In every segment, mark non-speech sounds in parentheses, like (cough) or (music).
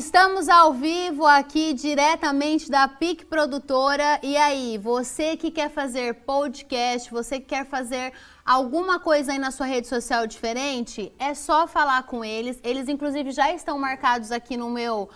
Estamos ao vivo aqui diretamente da PIC Produtora. E aí, você que quer fazer podcast, você que quer fazer alguma coisa aí na sua rede social diferente, é só falar com eles. Eles, inclusive, já estão marcados aqui no meu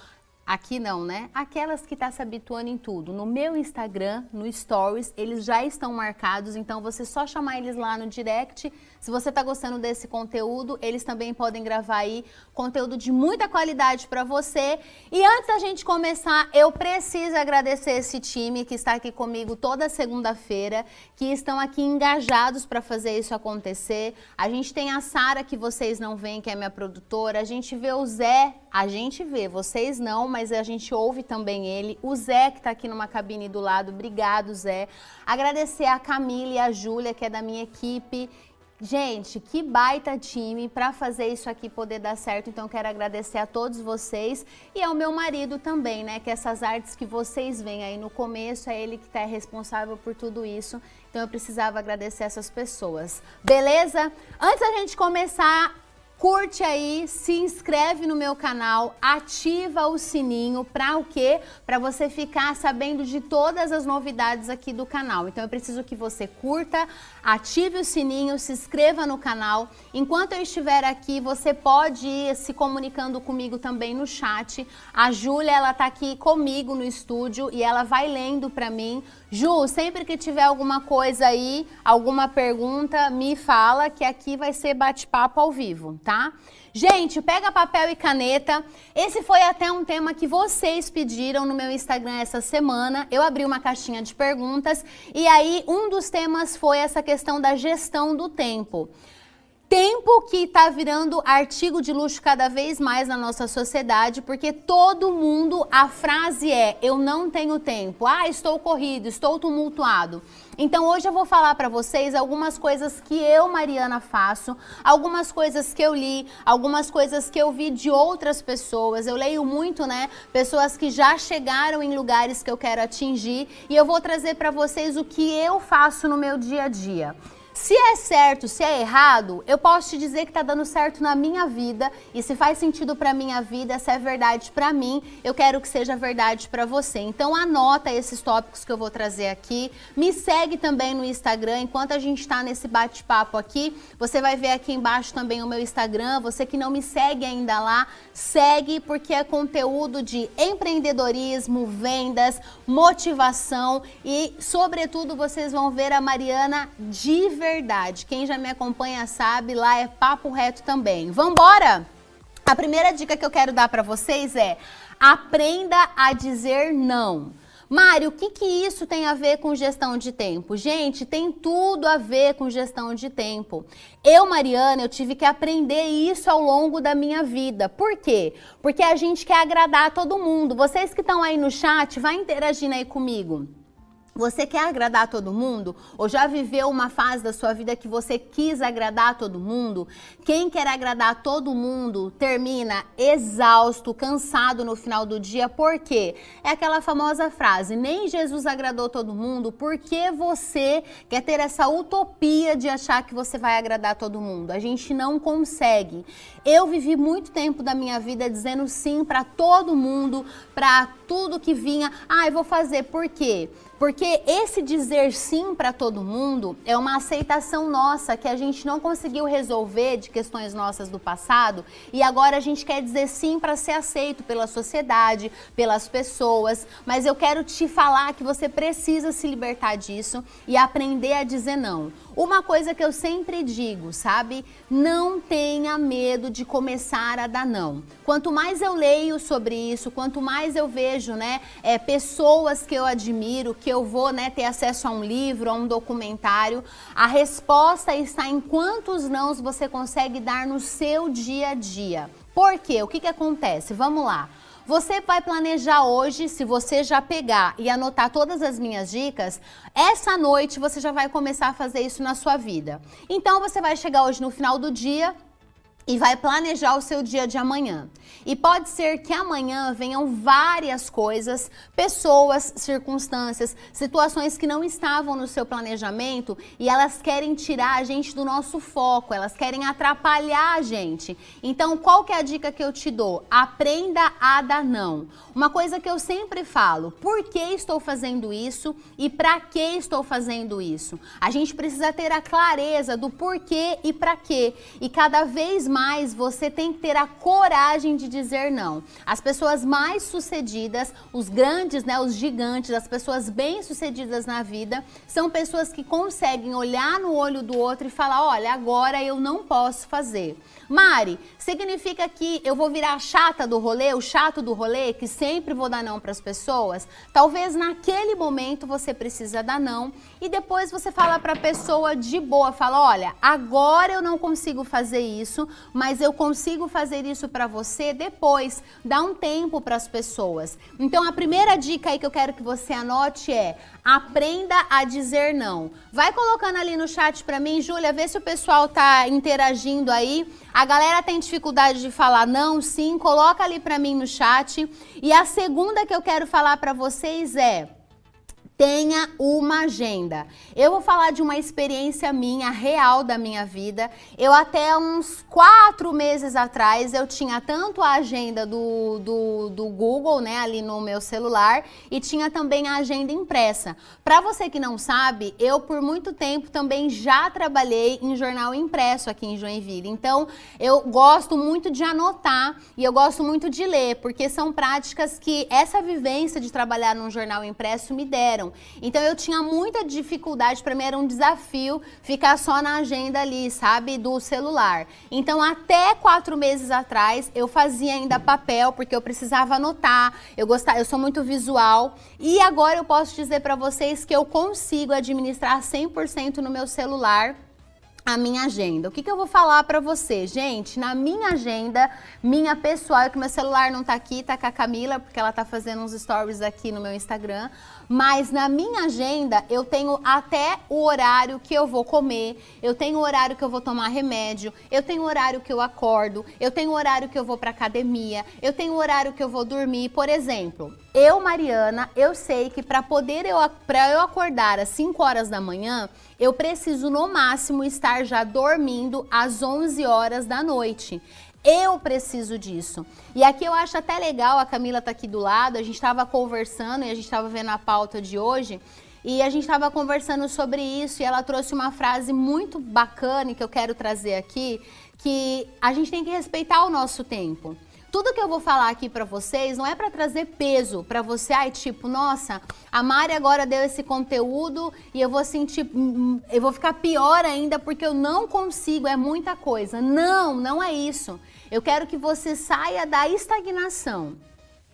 Aqui não, né? Aquelas que tá se habituando em tudo. No meu Instagram, no Stories, eles já estão marcados, então você só chamar eles lá no direct. Se você tá gostando desse conteúdo, eles também podem gravar aí conteúdo de muita qualidade para você. E antes da gente começar, eu preciso agradecer esse time que está aqui comigo toda segunda-feira, que estão aqui engajados para fazer isso acontecer. A gente tem a Sara que vocês não veem, que é minha produtora. A gente vê o Zé, a gente vê, vocês não, mas a gente ouve também ele. O Zé, que está aqui numa cabine do lado, obrigado, Zé. Agradecer a Camila e a Júlia, que é da minha equipe. Gente, que baita time para fazer isso aqui poder dar certo. Então quero agradecer a todos vocês e ao meu marido também, né? Que essas artes que vocês veem aí no começo é ele que está responsável por tudo isso. Então eu precisava agradecer essas pessoas. Beleza? Antes da gente começar, Curte aí, se inscreve no meu canal, ativa o sininho para o quê? Para você ficar sabendo de todas as novidades aqui do canal. Então eu preciso que você curta, ative o sininho, se inscreva no canal. Enquanto eu estiver aqui, você pode ir se comunicando comigo também no chat. A Júlia, ela tá aqui comigo no estúdio e ela vai lendo para mim Ju, sempre que tiver alguma coisa aí, alguma pergunta, me fala que aqui vai ser bate-papo ao vivo, tá? Gente, pega papel e caneta. Esse foi até um tema que vocês pediram no meu Instagram essa semana. Eu abri uma caixinha de perguntas e aí um dos temas foi essa questão da gestão do tempo. Tempo que está virando artigo de luxo cada vez mais na nossa sociedade, porque todo mundo, a frase é: eu não tenho tempo, ah, estou corrido, estou tumultuado. Então hoje eu vou falar para vocês algumas coisas que eu, Mariana, faço, algumas coisas que eu li, algumas coisas que eu vi de outras pessoas. Eu leio muito, né? Pessoas que já chegaram em lugares que eu quero atingir e eu vou trazer para vocês o que eu faço no meu dia a dia. Se é certo, se é errado, eu posso te dizer que está dando certo na minha vida e se faz sentido para minha vida, se é verdade para mim, eu quero que seja verdade para você. Então anota esses tópicos que eu vou trazer aqui. Me segue também no Instagram. Enquanto a gente está nesse bate-papo aqui, você vai ver aqui embaixo também o meu Instagram. Você que não me segue ainda lá, segue porque é conteúdo de empreendedorismo, vendas, motivação e, sobretudo, vocês vão ver a Mariana de verdade. Quem já me acompanha sabe, lá é papo reto também. Vambora? A primeira dica que eu quero dar para vocês é: aprenda a dizer não. Mário, o que, que isso tem a ver com gestão de tempo? Gente, tem tudo a ver com gestão de tempo. Eu, Mariana, eu tive que aprender isso ao longo da minha vida. Por quê? Porque a gente quer agradar todo mundo. Vocês que estão aí no chat, vai interagindo aí comigo. Você quer agradar todo mundo? Ou já viveu uma fase da sua vida que você quis agradar todo mundo? Quem quer agradar todo mundo termina exausto, cansado no final do dia. Por quê? É aquela famosa frase: nem Jesus agradou todo mundo, por que você quer ter essa utopia de achar que você vai agradar todo mundo? A gente não consegue. Eu vivi muito tempo da minha vida dizendo sim para todo mundo, para tudo que vinha. Ah, eu vou fazer. Por quê? Porque esse dizer sim para todo mundo é uma aceitação nossa que a gente não conseguiu resolver de questões nossas do passado e agora a gente quer dizer sim para ser aceito pela sociedade, pelas pessoas. Mas eu quero te falar que você precisa se libertar disso e aprender a dizer não. Uma coisa que eu sempre digo, sabe? Não tenha medo de começar a dar não. Quanto mais eu leio sobre isso, quanto mais eu vejo, né, é, pessoas que eu admiro, que eu vou, né, ter acesso a um livro, a um documentário, a resposta está em quantos nãos você consegue dar no seu dia a dia. Por quê? O que, que acontece? Vamos lá. Você vai planejar hoje, se você já pegar e anotar todas as minhas dicas, essa noite você já vai começar a fazer isso na sua vida. Então você vai chegar hoje no final do dia, e vai planejar o seu dia de amanhã. E pode ser que amanhã venham várias coisas, pessoas, circunstâncias, situações que não estavam no seu planejamento e elas querem tirar a gente do nosso foco, elas querem atrapalhar a gente. Então, qual que é a dica que eu te dou? Aprenda a dar não. Uma coisa que eu sempre falo, por que estou fazendo isso e para que estou fazendo isso? A gente precisa ter a clareza do porquê e para quê. E cada vez mais você tem que ter a coragem de dizer não. As pessoas mais sucedidas, os grandes, né, os gigantes, as pessoas bem-sucedidas na vida, são pessoas que conseguem olhar no olho do outro e falar: "Olha, agora eu não posso fazer". Mari, significa que eu vou virar chata do rolê, o chato do rolê, que sempre vou dar não para as pessoas? Talvez naquele momento você precisa dar não e depois você fala para a pessoa de boa, fala: "Olha, agora eu não consigo fazer isso, mas eu consigo fazer isso para você depois". Dá um tempo para as pessoas. Então a primeira dica aí que eu quero que você anote é: aprenda a dizer não. Vai colocando ali no chat para mim, Júlia, vê se o pessoal tá interagindo aí. A galera tem dificuldade de falar não, sim, coloca ali para mim no chat. E a segunda que eu quero falar para vocês é tenha uma agenda. Eu vou falar de uma experiência minha, real da minha vida. Eu até uns quatro meses atrás, eu tinha tanto a agenda do, do, do Google, né, ali no meu celular, e tinha também a agenda impressa. Para você que não sabe, eu por muito tempo também já trabalhei em jornal impresso aqui em Joinville. Então, eu gosto muito de anotar e eu gosto muito de ler, porque são práticas que essa vivência de trabalhar num jornal impresso me deram. Então eu tinha muita dificuldade, para mim era um desafio ficar só na agenda ali, sabe, do celular. Então até quatro meses atrás eu fazia ainda papel porque eu precisava anotar. Eu gostava, eu sou muito visual e agora eu posso dizer para vocês que eu consigo administrar 100% no meu celular a minha agenda. O que, que eu vou falar para você? Gente, na minha agenda, minha pessoal, é que meu celular não tá aqui, tá com a Camila, porque ela tá fazendo uns stories aqui no meu Instagram, mas na minha agenda eu tenho até o horário que eu vou comer, eu tenho o horário que eu vou tomar remédio, eu tenho o horário que eu acordo, eu tenho o horário que eu vou para academia, eu tenho o horário que eu vou dormir, por exemplo. Eu, Mariana, eu sei que para poder eu para eu acordar às 5 horas da manhã, eu preciso no máximo estar já dormindo às 11 horas da noite. Eu preciso disso. E aqui eu acho até legal, a Camila tá aqui do lado, a gente estava conversando e a gente estava vendo a pauta de hoje. E a gente estava conversando sobre isso e ela trouxe uma frase muito bacana que eu quero trazer aqui, que a gente tem que respeitar o nosso tempo. Tudo que eu vou falar aqui para vocês não é para trazer peso para você, ai, tipo, nossa, a Mari agora deu esse conteúdo e eu vou sentir, hum, hum, eu vou ficar pior ainda porque eu não consigo, é muita coisa. Não, não é isso. Eu quero que você saia da estagnação.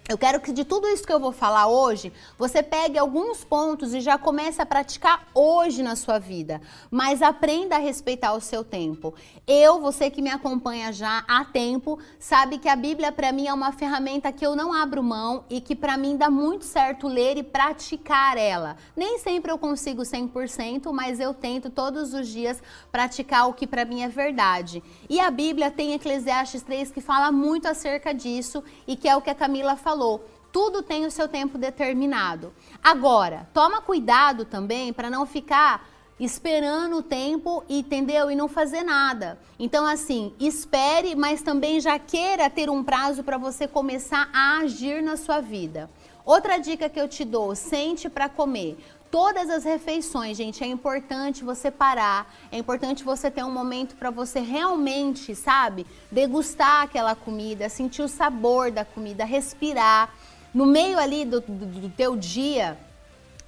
Eu quero que de tudo isso que eu vou falar hoje, você pegue alguns pontos e já comece a praticar hoje na sua vida. Mas aprenda a respeitar o seu tempo. Eu, você que me acompanha já há tempo, sabe que a Bíblia para mim é uma ferramenta que eu não abro mão e que para mim dá muito certo ler e praticar ela. Nem sempre eu consigo 100%, mas eu tento todos os dias praticar o que para mim é verdade. E a Bíblia tem Eclesiastes 3 que fala muito acerca disso e que é o que a Camila falou falou, tudo tem o seu tempo determinado. Agora, toma cuidado também para não ficar esperando o tempo, entendeu? E não fazer nada. Então, assim, espere, mas também já queira ter um prazo para você começar a agir na sua vida. Outra dica que eu te dou: sente para comer. Todas as refeições, gente, é importante você parar, é importante você ter um momento para você realmente, sabe, degustar aquela comida, sentir o sabor da comida, respirar. No meio ali do, do, do teu dia,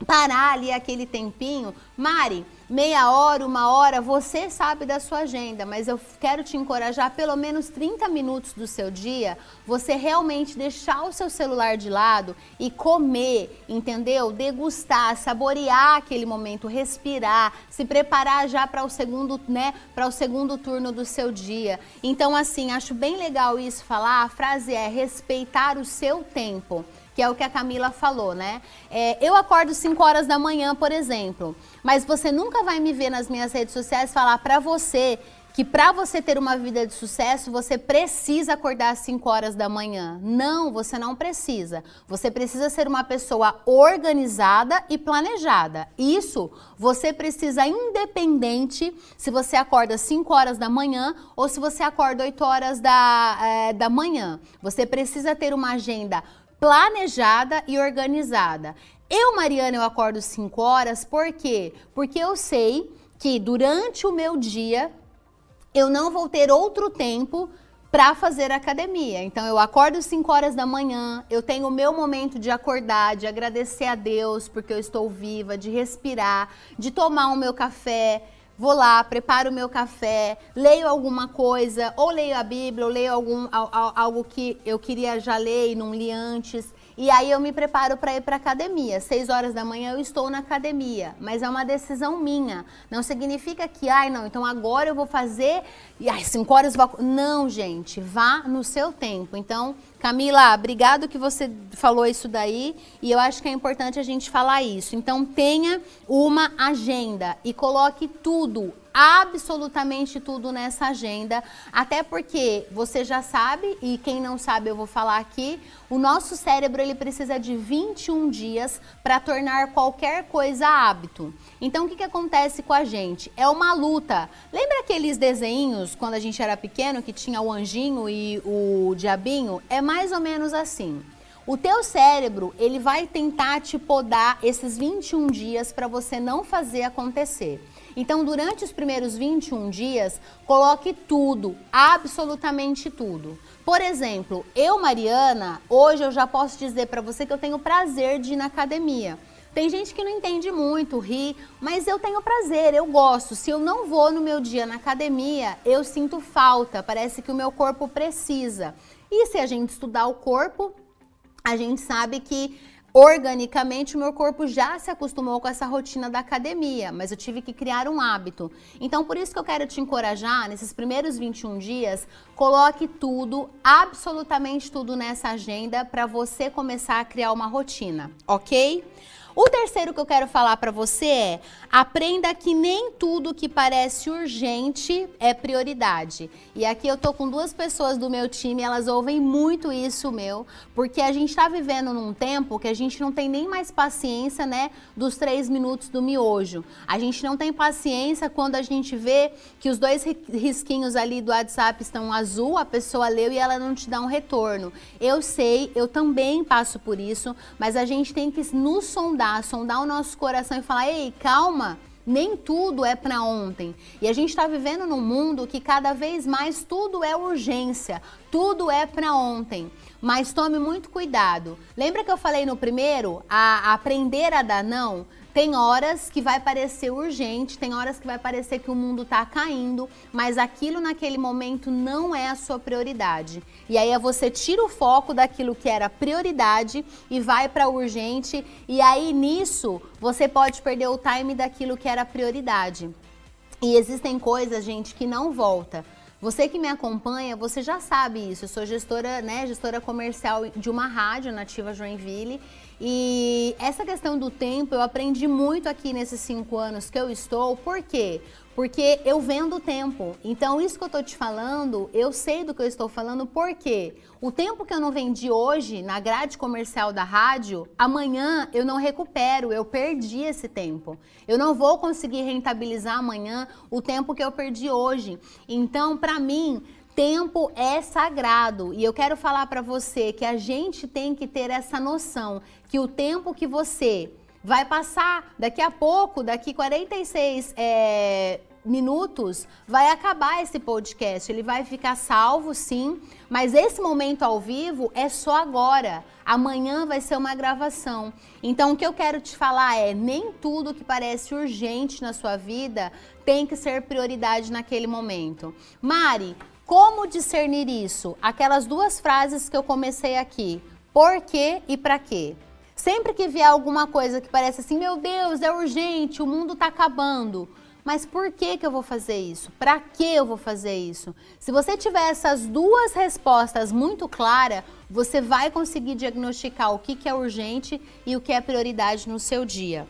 parar ali aquele tempinho. Mari, meia hora, uma hora, você sabe da sua agenda, mas eu quero te encorajar pelo menos 30 minutos do seu dia, você realmente deixar o seu celular de lado e comer, entendeu? Degustar, saborear aquele momento, respirar, se preparar já para o segundo, né, para o segundo turno do seu dia. Então assim, acho bem legal isso falar, a frase é respeitar o seu tempo que é o que a Camila falou, né? É, eu acordo 5 horas da manhã, por exemplo, mas você nunca vai me ver nas minhas redes sociais falar para você que para você ter uma vida de sucesso, você precisa acordar às 5 horas da manhã. Não, você não precisa. Você precisa ser uma pessoa organizada e planejada. Isso você precisa independente se você acorda às 5 horas da manhã ou se você acorda 8 horas da, é, da manhã. Você precisa ter uma agenda planejada e organizada. Eu, Mariana, eu acordo 5 horas, por quê? Porque eu sei que durante o meu dia eu não vou ter outro tempo para fazer academia. Então eu acordo 5 horas da manhã, eu tenho o meu momento de acordar, de agradecer a Deus porque eu estou viva, de respirar, de tomar o meu café. Vou lá, preparo o meu café, leio alguma coisa, ou leio a Bíblia, ou leio algum, algo que eu queria já ler e não li antes. E aí eu me preparo para ir para academia. Seis horas da manhã eu estou na academia, mas é uma decisão minha. Não significa que, ai, não, então agora eu vou fazer e ai, cinco horas vou. Não, gente, vá no seu tempo. Então, Camila, obrigado que você falou isso daí e eu acho que é importante a gente falar isso. Então, tenha uma agenda e coloque tudo absolutamente tudo nessa agenda, até porque você já sabe, e quem não sabe eu vou falar aqui, o nosso cérebro ele precisa de 21 dias para tornar qualquer coisa hábito. Então o que, que acontece com a gente? É uma luta. Lembra aqueles desenhos quando a gente era pequeno que tinha o anjinho e o diabinho? É mais ou menos assim. O teu cérebro, ele vai tentar te podar esses 21 dias para você não fazer acontecer. Então, durante os primeiros 21 dias, coloque tudo, absolutamente tudo. Por exemplo, eu, Mariana, hoje eu já posso dizer para você que eu tenho prazer de ir na academia. Tem gente que não entende muito, ri, mas eu tenho prazer, eu gosto. Se eu não vou no meu dia na academia, eu sinto falta, parece que o meu corpo precisa. E se a gente estudar o corpo, a gente sabe que organicamente o meu corpo já se acostumou com essa rotina da academia, mas eu tive que criar um hábito. Então, por isso que eu quero te encorajar, nesses primeiros 21 dias, coloque tudo, absolutamente tudo nessa agenda para você começar a criar uma rotina, ok? O terceiro que eu quero falar para você é: aprenda que nem tudo que parece urgente é prioridade. E aqui eu tô com duas pessoas do meu time, elas ouvem muito isso meu, porque a gente está vivendo num tempo que a gente não tem nem mais paciência, né, dos três minutos do miojo. A gente não tem paciência quando a gente vê que os dois risquinhos ali do WhatsApp estão azul, a pessoa leu e ela não te dá um retorno. Eu sei, eu também passo por isso, mas a gente tem que nos sondar sondar, sondar o nosso coração e falar: ei, calma. Nem tudo é para ontem. E a gente está vivendo num mundo que cada vez mais tudo é urgência, tudo é para ontem. Mas tome muito cuidado. Lembra que eu falei no primeiro? A, aprender a dar não? Tem horas que vai parecer urgente, tem horas que vai parecer que o mundo está caindo, mas aquilo naquele momento não é a sua prioridade. E aí é você tira o foco daquilo que era prioridade e vai para urgente, e aí nisso você pode perder o time daquilo que era prioridade. E existem coisas, gente, que não volta. Você que me acompanha, você já sabe isso. Eu sou gestora, né, gestora comercial de uma rádio nativa Joinville e essa questão do tempo eu aprendi muito aqui nesses cinco anos que eu estou. Por quê? Porque eu vendo tempo. Então, isso que eu estou te falando, eu sei do que eu estou falando, por quê? O tempo que eu não vendi hoje na grade comercial da rádio, amanhã eu não recupero, eu perdi esse tempo. Eu não vou conseguir rentabilizar amanhã o tempo que eu perdi hoje. Então, para mim, Tempo é sagrado e eu quero falar para você que a gente tem que ter essa noção que o tempo que você vai passar daqui a pouco, daqui 46 é, minutos, vai acabar esse podcast. Ele vai ficar salvo, sim, mas esse momento ao vivo é só agora. Amanhã vai ser uma gravação. Então, o que eu quero te falar é: nem tudo que parece urgente na sua vida tem que ser prioridade naquele momento. Mari, como discernir isso? Aquelas duas frases que eu comecei aqui. Por quê e para quê? Sempre que vier alguma coisa que parece assim, meu Deus, é urgente, o mundo está acabando. Mas por que, que eu vou fazer isso? Para que eu vou fazer isso? Se você tiver essas duas respostas muito claras, você vai conseguir diagnosticar o que, que é urgente e o que é prioridade no seu dia.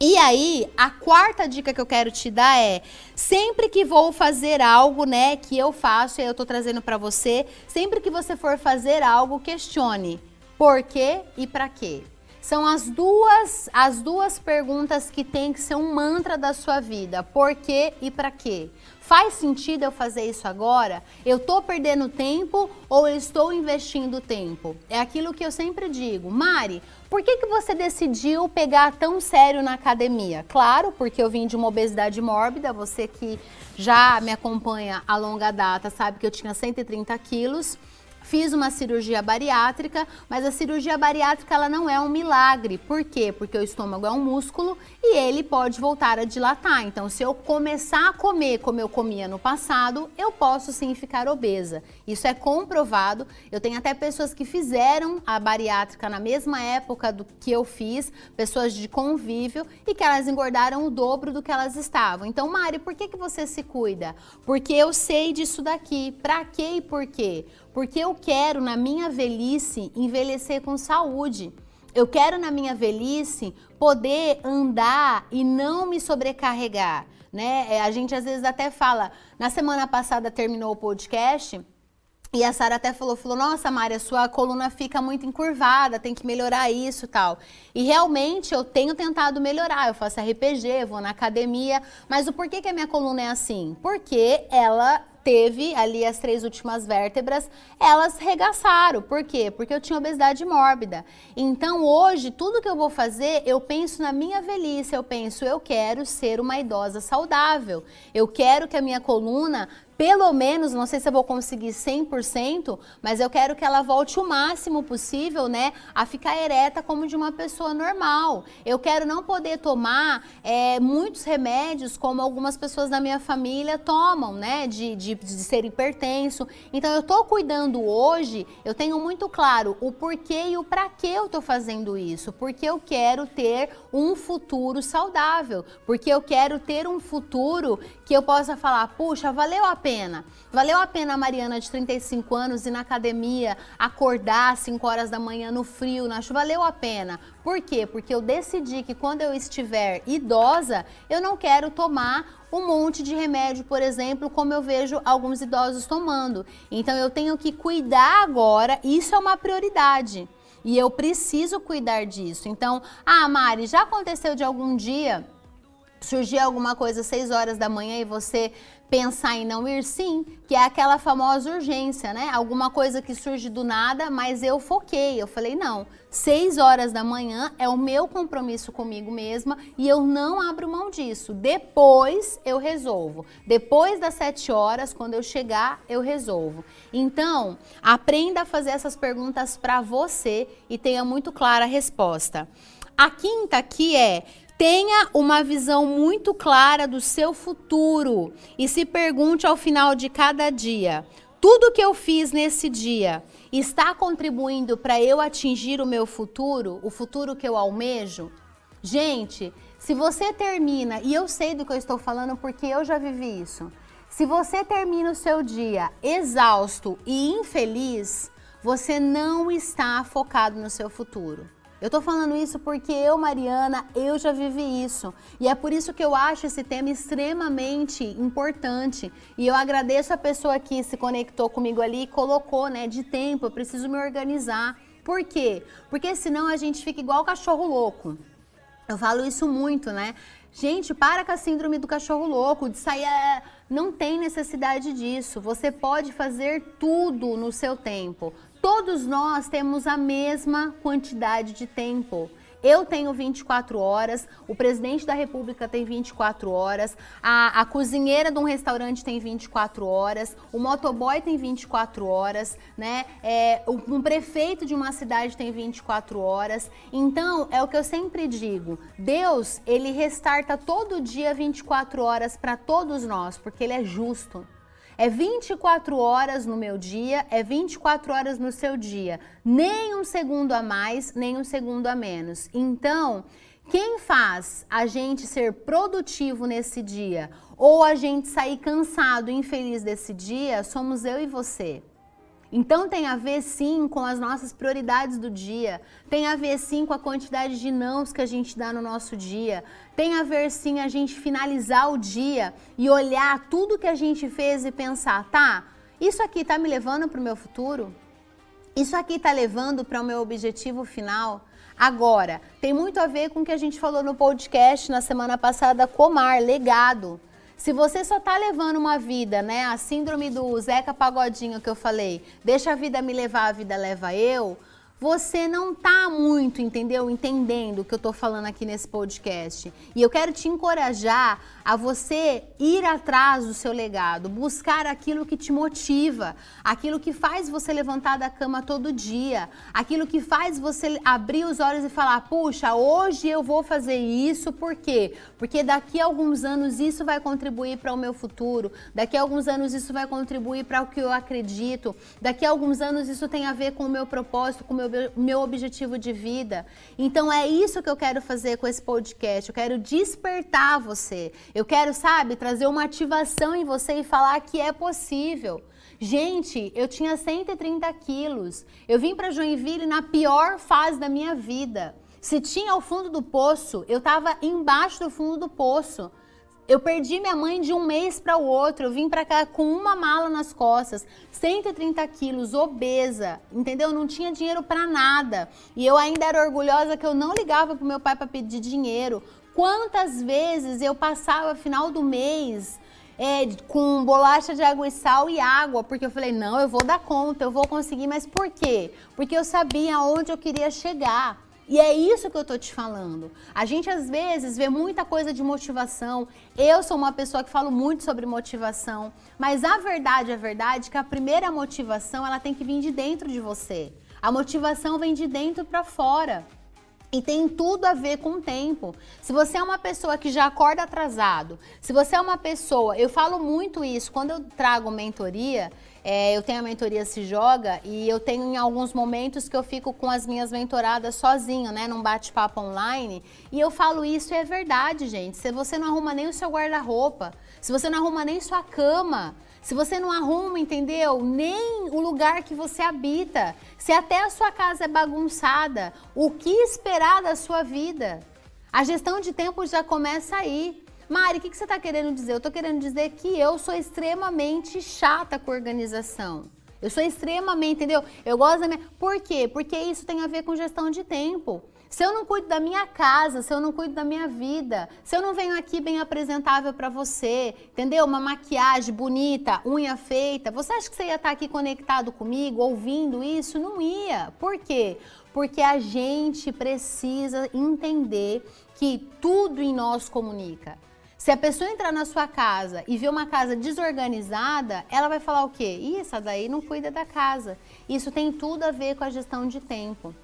E aí, a quarta dica que eu quero te dar é: sempre que vou fazer algo, né, que eu faço e eu tô trazendo para você, sempre que você for fazer algo, questione por quê e para quê. São as duas as duas perguntas que tem que ser um mantra da sua vida: por quê e para quê. Faz sentido eu fazer isso agora? Eu estou perdendo tempo ou eu estou investindo tempo? É aquilo que eu sempre digo. Mari, por que, que você decidiu pegar tão sério na academia? Claro, porque eu vim de uma obesidade mórbida. Você que já me acompanha a longa data sabe que eu tinha 130 quilos. Fiz uma cirurgia bariátrica, mas a cirurgia bariátrica ela não é um milagre. Por quê? Porque o estômago é um músculo e ele pode voltar a dilatar. Então, se eu começar a comer como eu comia no passado, eu posso sim ficar obesa. Isso é comprovado. Eu tenho até pessoas que fizeram a bariátrica na mesma época do que eu fiz, pessoas de convívio, e que elas engordaram o dobro do que elas estavam. Então, Mari, por que, que você se cuida? Porque eu sei disso daqui. Pra quê e por quê? Porque eu quero na minha velhice envelhecer com saúde. Eu quero na minha velhice poder andar e não me sobrecarregar, né? É, a gente às vezes até fala, na semana passada terminou o podcast, e a Sara até falou, falou, nossa, Mária, sua coluna fica muito encurvada, tem que melhorar isso tal. E realmente eu tenho tentado melhorar. Eu faço RPG, vou na academia. Mas o porquê que a minha coluna é assim? Porque ela teve ali as três últimas vértebras, elas regaçaram. Por quê? Porque eu tinha obesidade mórbida. Então hoje, tudo que eu vou fazer, eu penso na minha velhice, eu penso, eu quero ser uma idosa saudável. Eu quero que a minha coluna pelo menos, não sei se eu vou conseguir 100%, mas eu quero que ela volte o máximo possível, né, a ficar ereta como de uma pessoa normal. Eu quero não poder tomar é, muitos remédios como algumas pessoas da minha família tomam, né, de, de, de ser hipertenso. Então, eu tô cuidando hoje, eu tenho muito claro o porquê e o para que eu tô fazendo isso. Porque eu quero ter um futuro saudável, porque eu quero ter um futuro que eu possa falar, puxa, valeu a pena. Valeu a pena a Mariana de 35 anos ir na academia, acordar às 5 horas da manhã no frio, na chuva. Valeu a pena. Por quê? Porque eu decidi que quando eu estiver idosa, eu não quero tomar um monte de remédio, por exemplo, como eu vejo alguns idosos tomando. Então eu tenho que cuidar agora, isso é uma prioridade. E eu preciso cuidar disso. Então, ah, Mari, já aconteceu de algum dia surgir alguma coisa às 6 horas da manhã e você pensar em não ir, sim, que é aquela famosa urgência, né? Alguma coisa que surge do nada, mas eu foquei. Eu falei, não, 6 horas da manhã é o meu compromisso comigo mesma e eu não abro mão disso. Depois eu resolvo. Depois das 7 horas, quando eu chegar, eu resolvo. Então, aprenda a fazer essas perguntas para você e tenha muito clara a resposta. A quinta aqui é Tenha uma visão muito clara do seu futuro e se pergunte ao final de cada dia: tudo que eu fiz nesse dia está contribuindo para eu atingir o meu futuro, o futuro que eu almejo? Gente, se você termina, e eu sei do que eu estou falando porque eu já vivi isso. Se você termina o seu dia exausto e infeliz, você não está focado no seu futuro. Eu tô falando isso porque eu, Mariana, eu já vivi isso. E é por isso que eu acho esse tema extremamente importante. E eu agradeço a pessoa que se conectou comigo ali e colocou, né, de tempo, eu preciso me organizar. Por quê? Porque senão a gente fica igual cachorro louco. Eu falo isso muito, né? Gente, para com a síndrome do cachorro louco, de sair. É, não tem necessidade disso. Você pode fazer tudo no seu tempo. Todos nós temos a mesma quantidade de tempo. Eu tenho 24 horas, o presidente da República tem 24 horas, a, a cozinheira de um restaurante tem 24 horas, o motoboy tem 24 horas, né? É, um prefeito de uma cidade tem 24 horas. Então, é o que eu sempre digo: Deus, ele restarta todo dia 24 horas para todos nós, porque ele é justo. É 24 horas no meu dia, é 24 horas no seu dia. Nem um segundo a mais, nem um segundo a menos. Então, quem faz a gente ser produtivo nesse dia ou a gente sair cansado infeliz desse dia somos eu e você. Então tem a ver sim com as nossas prioridades do dia, tem a ver sim com a quantidade de nãos que a gente dá no nosso dia, tem a ver sim a gente finalizar o dia e olhar tudo que a gente fez e pensar, tá, isso aqui tá me levando para o meu futuro? Isso aqui tá levando para o meu objetivo final? Agora, tem muito a ver com o que a gente falou no podcast na semana passada, Comar, legado. Se você só tá levando uma vida, né, a síndrome do Zeca Pagodinho que eu falei, deixa a vida me levar, a vida leva eu, você não tá muito, entendeu? Entendendo o que eu tô falando aqui nesse podcast. E eu quero te encorajar a você ir atrás do seu legado, buscar aquilo que te motiva, aquilo que faz você levantar da cama todo dia, aquilo que faz você abrir os olhos e falar: "Puxa, hoje eu vou fazer isso, por quê? Porque daqui a alguns anos isso vai contribuir para o meu futuro, daqui a alguns anos isso vai contribuir para o que eu acredito, daqui a alguns anos isso tem a ver com o meu propósito, com o meu, meu objetivo de vida". Então é isso que eu quero fazer com esse podcast. Eu quero despertar você. Eu quero, sabe, trazer uma ativação em você e falar que é possível. Gente, eu tinha 130 quilos. Eu vim para Joinville na pior fase da minha vida. Se tinha o fundo do poço, eu estava embaixo do fundo do poço. Eu perdi minha mãe de um mês para o outro. Eu vim para cá com uma mala nas costas, 130 quilos, obesa, entendeu? Não tinha dinheiro para nada. E eu ainda era orgulhosa que eu não ligava pro meu pai para pedir dinheiro. Quantas vezes eu passava final do mês é, com bolacha de água e sal e água, porque eu falei, não, eu vou dar conta, eu vou conseguir, mas por quê? Porque eu sabia aonde eu queria chegar. E é isso que eu tô te falando. A gente às vezes vê muita coisa de motivação. Eu sou uma pessoa que falo muito sobre motivação, mas a verdade é verdade que a primeira motivação, ela tem que vir de dentro de você. A motivação vem de dentro para fora. E tem tudo a ver com o tempo. Se você é uma pessoa que já acorda atrasado, se você é uma pessoa, eu falo muito isso, quando eu trago mentoria, é, eu tenho a mentoria Se Joga e eu tenho em alguns momentos que eu fico com as minhas mentoradas sozinho, né, num bate-papo online. E eu falo isso e é verdade, gente. Se você não arruma nem o seu guarda-roupa, se você não arruma nem sua cama, se você não arruma, entendeu? Nem o lugar que você habita, se até a sua casa é bagunçada, o que esperar da sua vida? A gestão de tempo já começa aí. Mari, o que, que você está querendo dizer? Eu estou querendo dizer que eu sou extremamente chata com organização. Eu sou extremamente, entendeu? Eu gosto da minha. Por quê? Porque isso tem a ver com gestão de tempo. Se eu não cuido da minha casa, se eu não cuido da minha vida, se eu não venho aqui bem apresentável para você, entendeu? Uma maquiagem bonita, unha feita, você acha que você ia estar aqui conectado comigo, ouvindo isso? Não ia. Por quê? Porque a gente precisa entender que tudo em nós comunica. Se a pessoa entrar na sua casa e ver uma casa desorganizada, ela vai falar o quê? Ih, essa daí não cuida da casa. Isso tem tudo a ver com a gestão de tempo.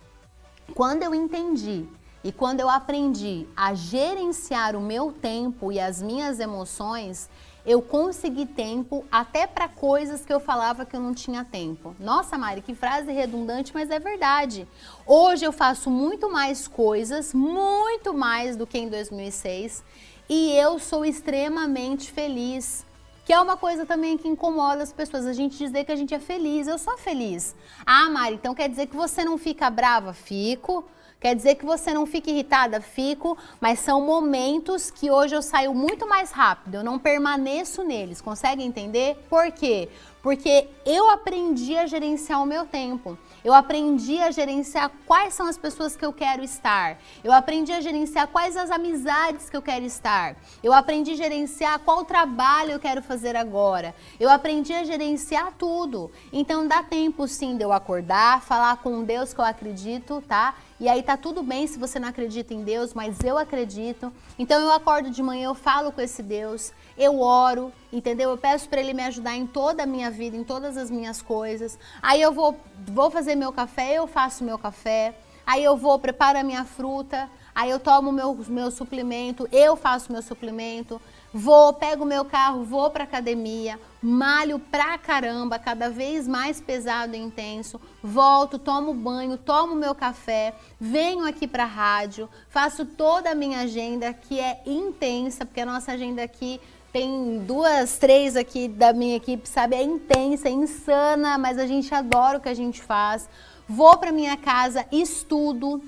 Quando eu entendi e quando eu aprendi a gerenciar o meu tempo e as minhas emoções, eu consegui tempo até para coisas que eu falava que eu não tinha tempo. Nossa, Mari, que frase redundante, mas é verdade. Hoje eu faço muito mais coisas, muito mais do que em 2006, e eu sou extremamente feliz. Que é uma coisa também que incomoda as pessoas, a gente dizer que a gente é feliz. Eu sou feliz. Ah, Mari, então quer dizer que você não fica brava? Fico. Quer dizer que você não fica irritada? Fico, mas são momentos que hoje eu saio muito mais rápido, eu não permaneço neles. Consegue entender? Por quê? Porque eu aprendi a gerenciar o meu tempo. Eu aprendi a gerenciar quais são as pessoas que eu quero estar. Eu aprendi a gerenciar quais as amizades que eu quero estar. Eu aprendi a gerenciar qual trabalho eu quero fazer agora. Eu aprendi a gerenciar tudo. Então dá tempo sim de eu acordar, falar com Deus que eu acredito, tá? E aí tá tudo bem se você não acredita em Deus, mas eu acredito. Então eu acordo de manhã, eu falo com esse Deus, eu oro, entendeu? Eu peço para ele me ajudar em toda a minha vida, em todas as minhas coisas. Aí eu vou vou fazer meu café, eu faço meu café. Aí eu vou preparo a minha fruta, aí eu tomo meu meu suplemento, eu faço meu suplemento. Vou, pego meu carro, vou para academia, malho pra caramba, cada vez mais pesado e intenso. Volto, tomo banho, tomo meu café, venho aqui para rádio, faço toda a minha agenda que é intensa, porque a nossa agenda aqui tem duas, três aqui da minha equipe, sabe? É intensa, é insana, mas a gente adora o que a gente faz. Vou para minha casa, estudo,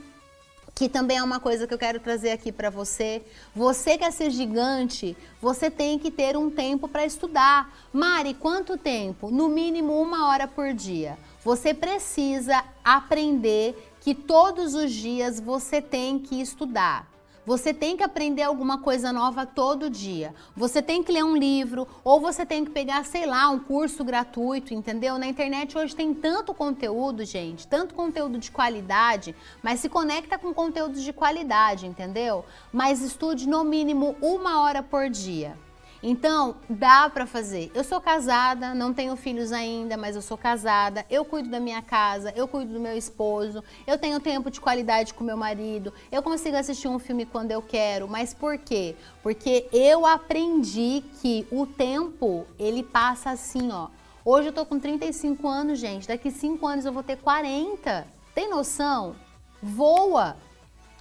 que também é uma coisa que eu quero trazer aqui para você. Você quer ser gigante, você tem que ter um tempo para estudar. Mari, quanto tempo? No mínimo uma hora por dia. Você precisa aprender que todos os dias você tem que estudar. Você tem que aprender alguma coisa nova todo dia. Você tem que ler um livro ou você tem que pegar, sei lá, um curso gratuito, entendeu? Na internet hoje tem tanto conteúdo, gente, tanto conteúdo de qualidade, mas se conecta com conteúdos de qualidade, entendeu? Mas estude no mínimo uma hora por dia. Então, dá para fazer. Eu sou casada, não tenho filhos ainda, mas eu sou casada. Eu cuido da minha casa, eu cuido do meu esposo, eu tenho tempo de qualidade com meu marido, eu consigo assistir um filme quando eu quero. Mas por quê? Porque eu aprendi que o tempo, ele passa assim, ó. Hoje eu tô com 35 anos, gente. Daqui 5 anos eu vou ter 40. Tem noção? Voa!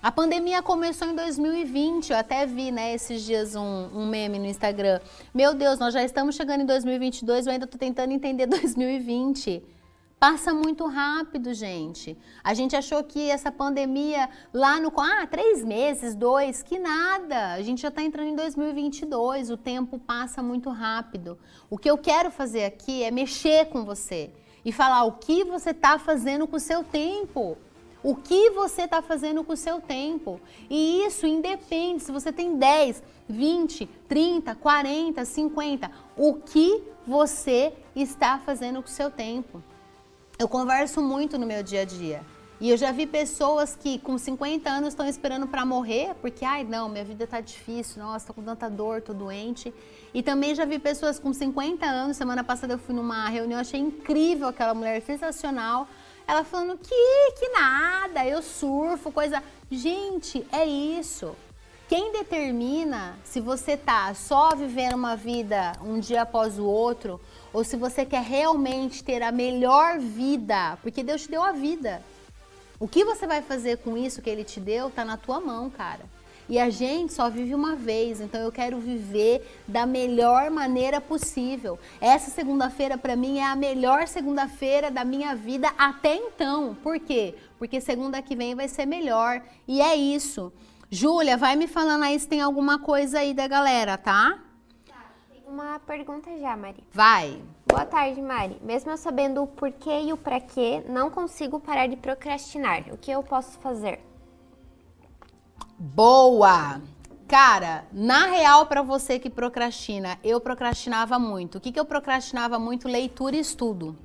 A pandemia começou em 2020, eu até vi, né, esses dias um, um, meme no Instagram. Meu Deus, nós já estamos chegando em 2022, eu ainda estou tentando entender (laughs) 2020. Passa muito rápido, gente. A gente achou que essa pandemia lá no. Ah, três meses, dois, que nada. A gente já está entrando em 2022, o tempo passa muito rápido. O que eu quero fazer aqui é mexer com você e falar o que você está fazendo com o seu tempo. O que você está fazendo com o seu tempo? E isso independe se você tem 10, 20, 30, 40, 50. O que você está fazendo com o seu tempo? Eu converso muito no meu dia a dia. E eu já vi pessoas que com 50 anos estão esperando para morrer, porque, ai, não, minha vida tá difícil, nossa, tô com tanta dor, tô doente. E também já vi pessoas com 50 anos, semana passada eu fui numa reunião, achei incrível aquela mulher, sensacional. Ela falando que, que nada, eu surfo, coisa. Gente, é isso. Quem determina se você tá só vivendo uma vida um dia após o outro ou se você quer realmente ter a melhor vida, porque Deus te deu a vida. O que você vai fazer com isso que ele te deu tá na tua mão, cara. E a gente só vive uma vez, então eu quero viver da melhor maneira possível. Essa segunda-feira para mim é a melhor segunda-feira da minha vida até então. Por quê? Porque segunda que vem vai ser melhor. E é isso. Júlia, vai me falando aí se tem alguma coisa aí da galera, tá? Tá, tem uma pergunta já, Mari. Vai. Boa tarde, Mari. Mesmo eu sabendo o porquê e o para quê, não consigo parar de procrastinar. O que eu posso fazer? Boa! Cara, na real, para você que procrastina, eu procrastinava muito. O que, que eu procrastinava muito? Leitura e estudo.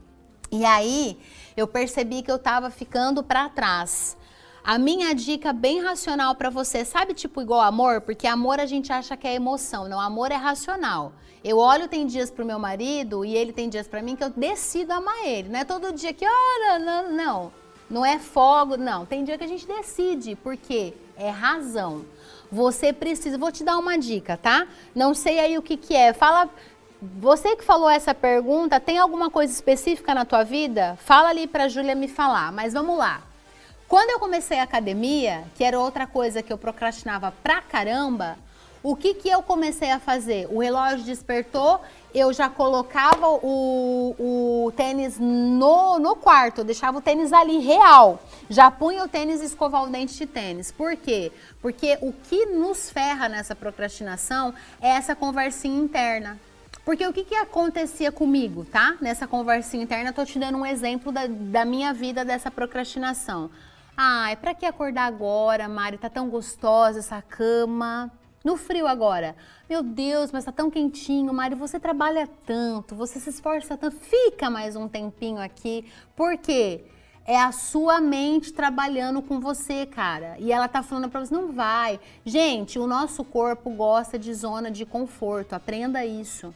E aí, eu percebi que eu tava ficando para trás. A minha dica bem racional para você, sabe tipo igual amor? Porque amor a gente acha que é emoção, não, amor é racional. Eu olho tem dias pro meu marido e ele tem dias para mim que eu decido amar ele, não é todo dia que, olha, não, não, não é fogo, não. Tem dia que a gente decide, porque é razão. Você precisa, vou te dar uma dica, tá? Não sei aí o que que é. Fala, você que falou essa pergunta, tem alguma coisa específica na tua vida? Fala ali pra Júlia me falar, mas vamos lá. Quando eu comecei a academia, que era outra coisa que eu procrastinava pra caramba, o que que eu comecei a fazer? O relógio despertou, eu já colocava o, o tênis no, no quarto, eu deixava o tênis ali real. Já punha o tênis e escovar o dente de tênis. Por quê? Porque o que nos ferra nessa procrastinação é essa conversinha interna. Porque o que, que acontecia comigo, tá? Nessa conversinha interna, tô te dando um exemplo da, da minha vida dessa procrastinação. Ai, pra que acordar agora, Mari? Tá tão gostosa essa cama. No frio agora. Meu Deus, mas tá tão quentinho, Mari, você trabalha tanto, você se esforça tanto, fica mais um tempinho aqui. Por quê? É a sua mente trabalhando com você, cara. E ela tá falando para você, não vai. Gente, o nosso corpo gosta de zona de conforto. Aprenda isso.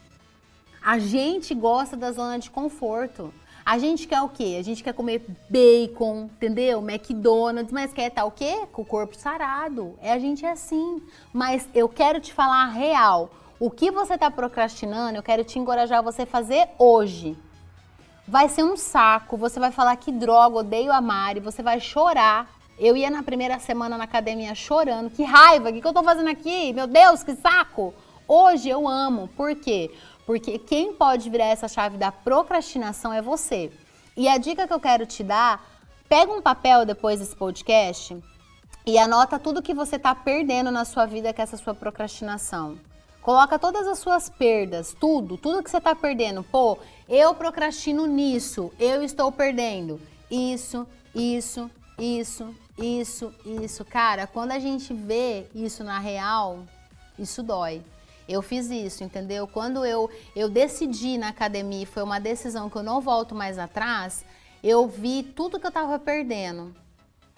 A gente gosta da zona de conforto. A gente quer o quê? A gente quer comer bacon, entendeu? McDonald's, mas quer estar tá o quê? Com o corpo sarado. É, a gente é assim. Mas eu quero te falar a real. O que você está procrastinando, eu quero te encorajar a você fazer hoje. Vai ser um saco, você vai falar que droga, odeio a Mari, você vai chorar. Eu ia na primeira semana na academia chorando, que raiva, o que, que eu tô fazendo aqui? Meu Deus, que saco! Hoje eu amo. Por quê? Porque quem pode virar essa chave da procrastinação é você. E a dica que eu quero te dar, pega um papel depois desse podcast e anota tudo que você está perdendo na sua vida com essa sua procrastinação. Coloca todas as suas perdas, tudo, tudo que você está perdendo. Pô, eu procrastino nisso, eu estou perdendo. Isso, isso, isso, isso, isso. Cara, quando a gente vê isso na real, isso dói. Eu fiz isso, entendeu? Quando eu, eu decidi na academia, foi uma decisão que eu não volto mais atrás, eu vi tudo que eu estava perdendo.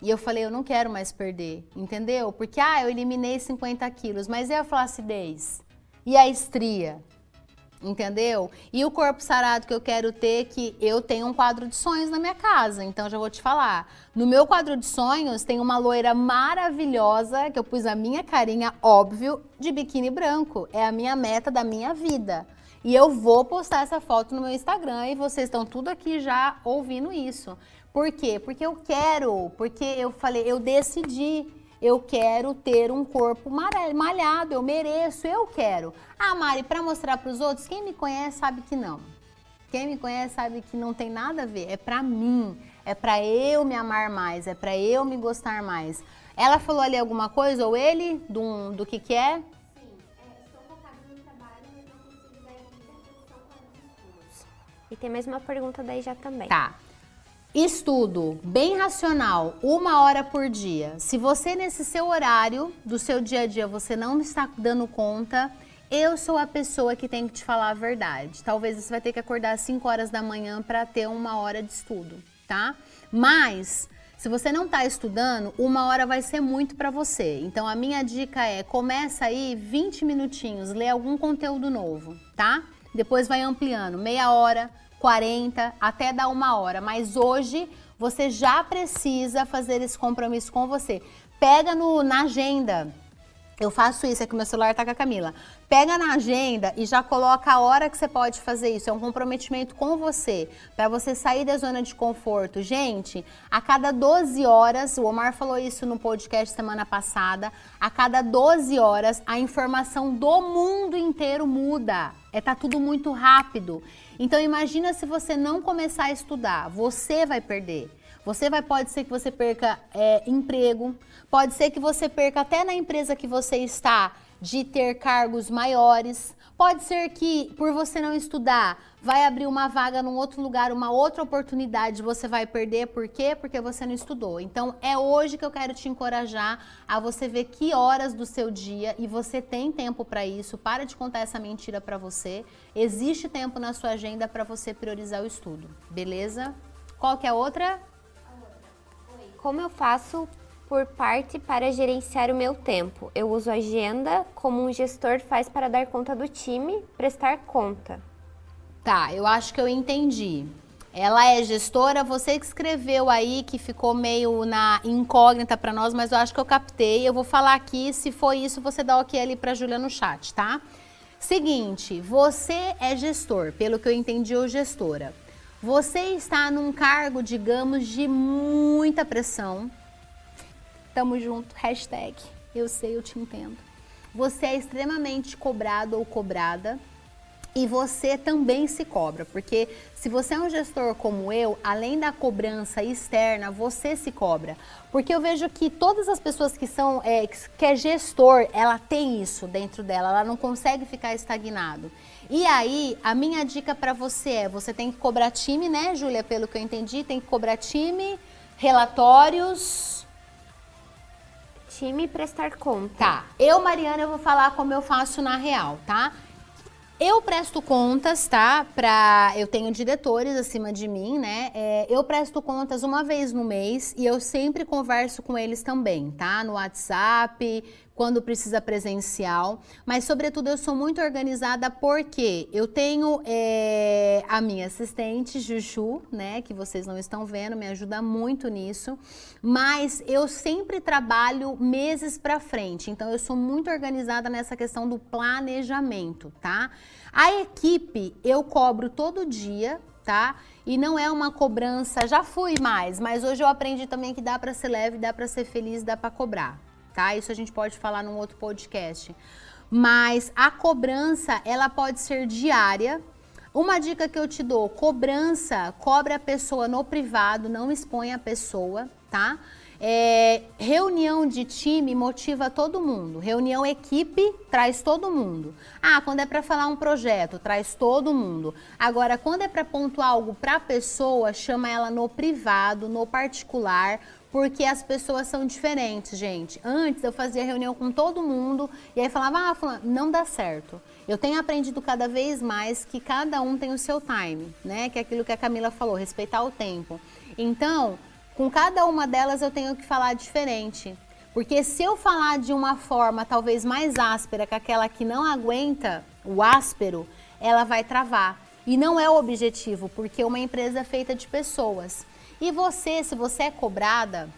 E eu falei, eu não quero mais perder, entendeu? Porque, ah, eu eliminei 50 quilos, mas e a flacidez? E a estria? Entendeu? E o corpo sarado que eu quero ter, que eu tenho um quadro de sonhos na minha casa, então já vou te falar. No meu quadro de sonhos tem uma loira maravilhosa, que eu pus a minha carinha, óbvio, de biquíni branco. É a minha meta da minha vida. E eu vou postar essa foto no meu Instagram e vocês estão tudo aqui já ouvindo isso. Por quê? Porque eu quero, porque eu falei, eu decidi eu quero ter um corpo malhado, eu mereço, eu quero. Ah, Mari, para mostrar para os outros, quem me conhece sabe que não. Quem me conhece sabe que não tem nada a ver, é para mim, é para eu me amar mais, é para eu me gostar mais. Ela falou ali alguma coisa ou ele do, do que que é? E tem mais uma pergunta daí já também. Tá. Estudo bem racional, uma hora por dia. Se você nesse seu horário do seu dia a dia você não está dando conta, eu sou a pessoa que tem que te falar a verdade. Talvez você vai ter que acordar às 5 horas da manhã para ter uma hora de estudo, tá? Mas se você não está estudando, uma hora vai ser muito para você. Então a minha dica é começa aí 20 minutinhos, lê algum conteúdo novo, tá? Depois vai ampliando, meia hora, 40, até dar uma hora. Mas hoje você já precisa fazer esse compromisso com você. Pega no, na agenda. Eu faço isso, é que meu celular tá com a Camila. Pega na agenda e já coloca a hora que você pode fazer isso. É um comprometimento com você, para você sair da zona de conforto. Gente, a cada 12 horas, o Omar falou isso no podcast semana passada, a cada 12 horas a informação do mundo inteiro muda. É tá tudo muito rápido. Então imagina se você não começar a estudar, você vai perder. Você vai, pode ser que você perca é, emprego, pode ser que você perca até na empresa que você está de ter cargos maiores. Pode ser que, por você não estudar, vai abrir uma vaga num outro lugar, uma outra oportunidade, você vai perder. Por quê? Porque você não estudou. Então, é hoje que eu quero te encorajar a você ver que horas do seu dia e você tem tempo para isso. Para de contar essa mentira para você. Existe tempo na sua agenda para você priorizar o estudo. Beleza? Qual que é a outra? Como eu faço por parte para gerenciar o meu tempo. Eu uso agenda como um gestor faz para dar conta do time, prestar conta. Tá, eu acho que eu entendi. Ela é gestora, você que escreveu aí que ficou meio na incógnita para nós, mas eu acho que eu captei. Eu vou falar aqui, se for isso, você dá ok ali para Júlia no chat, tá? Seguinte, você é gestor, pelo que eu entendi, ou gestora. Você está num cargo, digamos, de muita pressão, Tamo junto, hashtag. Eu sei, eu te entendo. Você é extremamente cobrado ou cobrada e você também se cobra, porque se você é um gestor como eu, além da cobrança externa, você se cobra. Porque eu vejo que todas as pessoas que são, é, que é gestor, ela tem isso dentro dela, ela não consegue ficar estagnado. E aí, a minha dica para você é, você tem que cobrar time, né, Júlia, pelo que eu entendi, tem que cobrar time, relatórios, time prestar conta. Tá. Eu, Mariana, eu vou falar como eu faço na real, tá? Eu presto contas, tá? Pra, eu tenho diretores acima de mim, né? É, eu presto contas uma vez no mês e eu sempre converso com eles também, tá? No WhatsApp, quando precisa presencial, mas sobretudo eu sou muito organizada porque eu tenho é, a minha assistente Juju, né, que vocês não estão vendo, me ajuda muito nisso, mas eu sempre trabalho meses para frente, então eu sou muito organizada nessa questão do planejamento, tá? A equipe eu cobro todo dia, tá? E não é uma cobrança, já fui mais, mas hoje eu aprendi também que dá para ser leve, dá para ser feliz, dá para cobrar tá? Isso a gente pode falar num outro podcast. mas a cobrança ela pode ser diária. Uma dica que eu te dou: cobrança, cobre a pessoa no privado, não expõe a pessoa, tá? É, reunião de time motiva todo mundo. Reunião equipe traz todo mundo. Ah, quando é para falar um projeto, traz todo mundo. Agora, quando é para pontuar algo para a pessoa, chama ela no privado, no particular, porque as pessoas são diferentes, gente. Antes eu fazia reunião com todo mundo e aí falava, ah, fulano, não dá certo. Eu tenho aprendido cada vez mais que cada um tem o seu time, né? Que é aquilo que a Camila falou, respeitar o tempo. Então, com cada uma delas eu tenho que falar diferente. Porque se eu falar de uma forma talvez mais áspera que aquela que não aguenta o áspero, ela vai travar. E não é o objetivo, porque uma empresa é feita de pessoas. E você, se você é cobrada,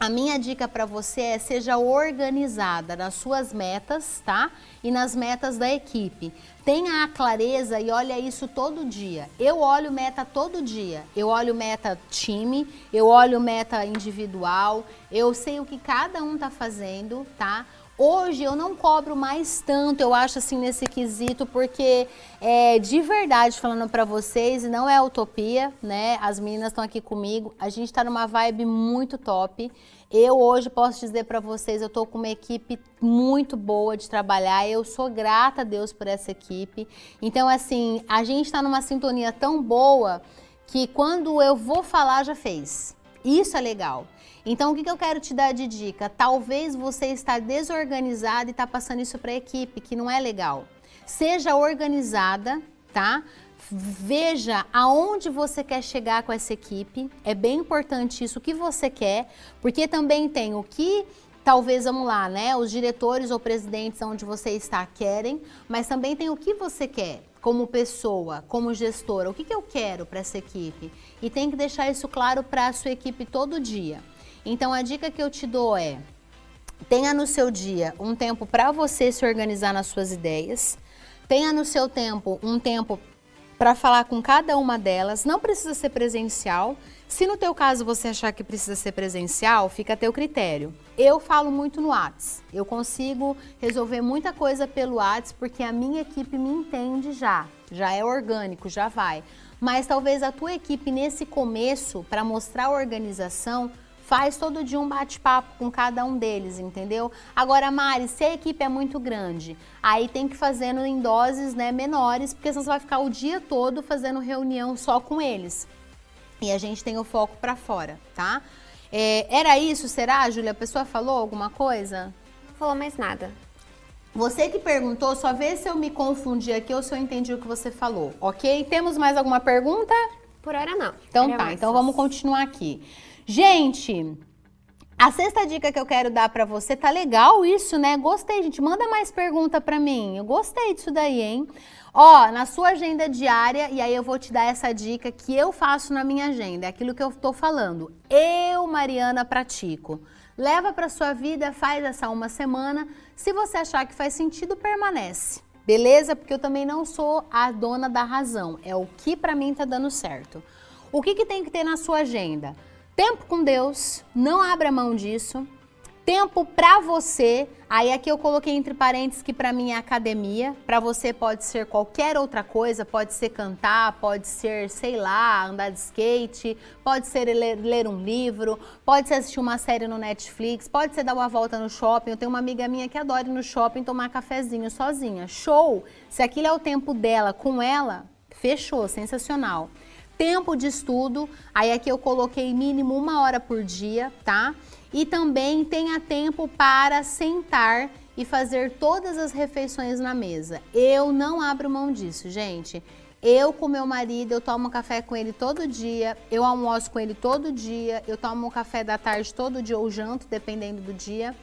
a minha dica para você é seja organizada nas suas metas, tá? E nas metas da equipe. Tenha a clareza e olha isso todo dia. Eu olho meta todo dia. Eu olho meta time, eu olho meta individual, eu sei o que cada um tá fazendo, tá? Hoje eu não cobro mais tanto, eu acho assim nesse quesito, porque é, de verdade falando para vocês, não é utopia, né? As meninas estão aqui comigo, a gente está numa vibe muito top. Eu hoje posso dizer para vocês, eu estou com uma equipe muito boa de trabalhar. Eu sou grata a Deus por essa equipe. Então assim, a gente está numa sintonia tão boa que quando eu vou falar já fez. Isso é legal. Então, o que, que eu quero te dar de dica? Talvez você está desorganizada e está passando isso para a equipe, que não é legal. Seja organizada, tá? Veja aonde você quer chegar com essa equipe. É bem importante isso, o que você quer, porque também tem o que talvez, vamos lá, né? Os diretores ou presidentes onde você está querem, mas também tem o que você quer como pessoa, como gestora, o que, que eu quero para essa equipe. E tem que deixar isso claro para a sua equipe todo dia. Então a dica que eu te dou é: tenha no seu dia um tempo para você se organizar nas suas ideias, tenha no seu tempo um tempo para falar com cada uma delas, não precisa ser presencial. Se no teu caso você achar que precisa ser presencial, fica a teu critério. Eu falo muito no Whats. Eu consigo resolver muita coisa pelo Whats porque a minha equipe me entende já. Já é orgânico, já vai. Mas talvez a tua equipe nesse começo, para mostrar a organização, faz todo dia um bate-papo com cada um deles, entendeu? Agora, Mari, se a equipe é muito grande, aí tem que fazendo em doses né, menores, porque senão você vai ficar o dia todo fazendo reunião só com eles. E a gente tem o foco para fora, tá? É, era isso, será, Júlia? A pessoa falou alguma coisa? Não falou mais nada. Você que perguntou, só vê se eu me confundi aqui ou se eu entendi o que você falou, ok? Temos mais alguma pergunta? Por hora não. Então tá, então vamos continuar aqui. Gente, a sexta dica que eu quero dar para você, tá legal isso, né? Gostei, gente. Manda mais pergunta para mim. Eu gostei disso daí, hein? Ó, na sua agenda diária, e aí eu vou te dar essa dica que eu faço na minha agenda, é aquilo que eu tô falando. Eu, Mariana, pratico. Leva para sua vida, faz essa uma semana. Se você achar que faz sentido, permanece. Beleza? Porque eu também não sou a dona da razão. É o que para mim tá dando certo. O que, que tem que ter na sua agenda? Tempo com Deus, não abra mão disso. Tempo para você, aí aqui eu coloquei entre parênteses que para mim é academia, para você pode ser qualquer outra coisa, pode ser cantar, pode ser, sei lá, andar de skate, pode ser ler, ler um livro, pode ser assistir uma série no Netflix, pode ser dar uma volta no shopping. Eu tenho uma amiga minha que adora ir no shopping tomar cafezinho sozinha. Show! Se aquilo é o tempo dela com ela, fechou, sensacional. Tempo de estudo, aí aqui eu coloquei mínimo uma hora por dia, tá? E também tenha tempo para sentar e fazer todas as refeições na mesa. Eu não abro mão disso, gente. Eu com meu marido, eu tomo café com ele todo dia, eu almoço com ele todo dia, eu tomo café da tarde todo dia ou janto, dependendo do dia,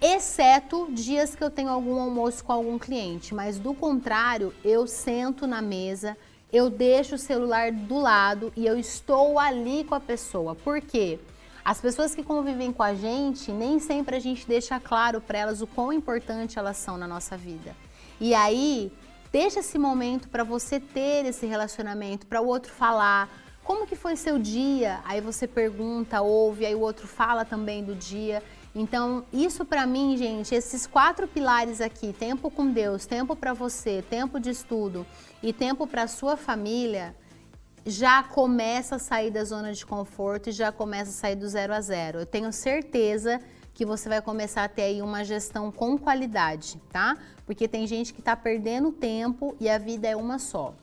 exceto dias que eu tenho algum almoço com algum cliente, mas do contrário, eu sento na mesa, eu deixo o celular do lado e eu estou ali com a pessoa. Por quê? As pessoas que convivem com a gente, nem sempre a gente deixa claro para elas o quão importante elas são na nossa vida. E aí, deixa esse momento para você ter esse relacionamento, para o outro falar como que foi seu dia. Aí você pergunta, ouve, aí o outro fala também do dia. Então, isso para mim, gente, esses quatro pilares aqui, tempo com Deus, tempo para você, tempo de estudo e tempo para sua família, já começa a sair da zona de conforto e já começa a sair do zero a zero. Eu tenho certeza que você vai começar a ter aí uma gestão com qualidade, tá? Porque tem gente que está perdendo tempo e a vida é uma só.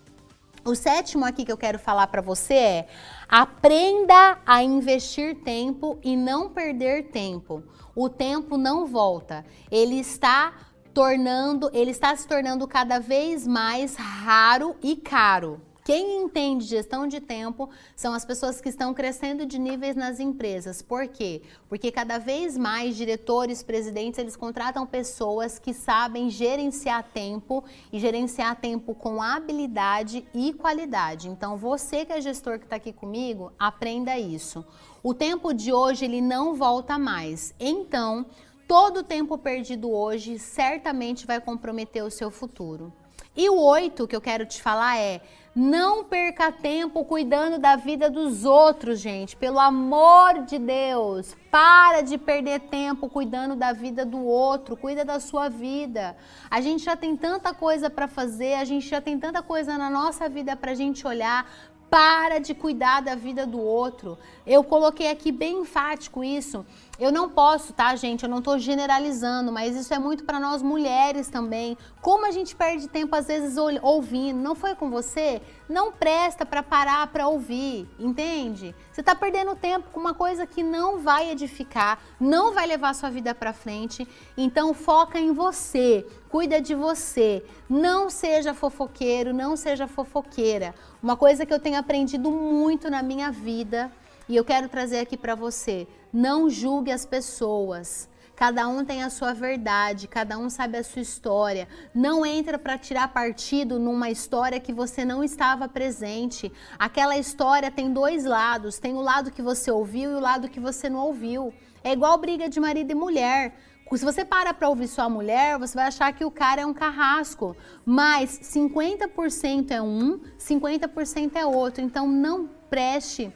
O sétimo aqui que eu quero falar para você é: aprenda a investir tempo e não perder tempo. O tempo não volta. Ele está tornando, ele está se tornando cada vez mais raro e caro. Quem entende gestão de tempo são as pessoas que estão crescendo de níveis nas empresas. Por quê? Porque cada vez mais diretores, presidentes, eles contratam pessoas que sabem gerenciar tempo e gerenciar tempo com habilidade e qualidade. Então, você que é gestor que está aqui comigo, aprenda isso. O tempo de hoje ele não volta mais. Então, todo o tempo perdido hoje certamente vai comprometer o seu futuro. E o oito que eu quero te falar é não perca tempo cuidando da vida dos outros, gente. Pelo amor de Deus, para de perder tempo cuidando da vida do outro. Cuida da sua vida. A gente já tem tanta coisa para fazer, a gente já tem tanta coisa na nossa vida para a gente olhar. Para de cuidar da vida do outro. Eu coloquei aqui bem enfático isso. Eu não posso, tá, gente? Eu não estou generalizando, mas isso é muito para nós mulheres também. Como a gente perde tempo às vezes ouvindo. Não foi com você? Não presta para parar para ouvir, entende? Você está perdendo tempo com uma coisa que não vai edificar, não vai levar sua vida para frente. Então foca em você, cuida de você. Não seja fofoqueiro, não seja fofoqueira. Uma coisa que eu tenho aprendido muito na minha vida e eu quero trazer aqui para você: não julgue as pessoas. Cada um tem a sua verdade, cada um sabe a sua história. Não entra para tirar partido numa história que você não estava presente. Aquela história tem dois lados: tem o lado que você ouviu e o lado que você não ouviu. É igual briga de marido e mulher. Se você para para ouvir sua mulher, você vai achar que o cara é um carrasco. Mas 50% é um, 50% é outro. Então não preste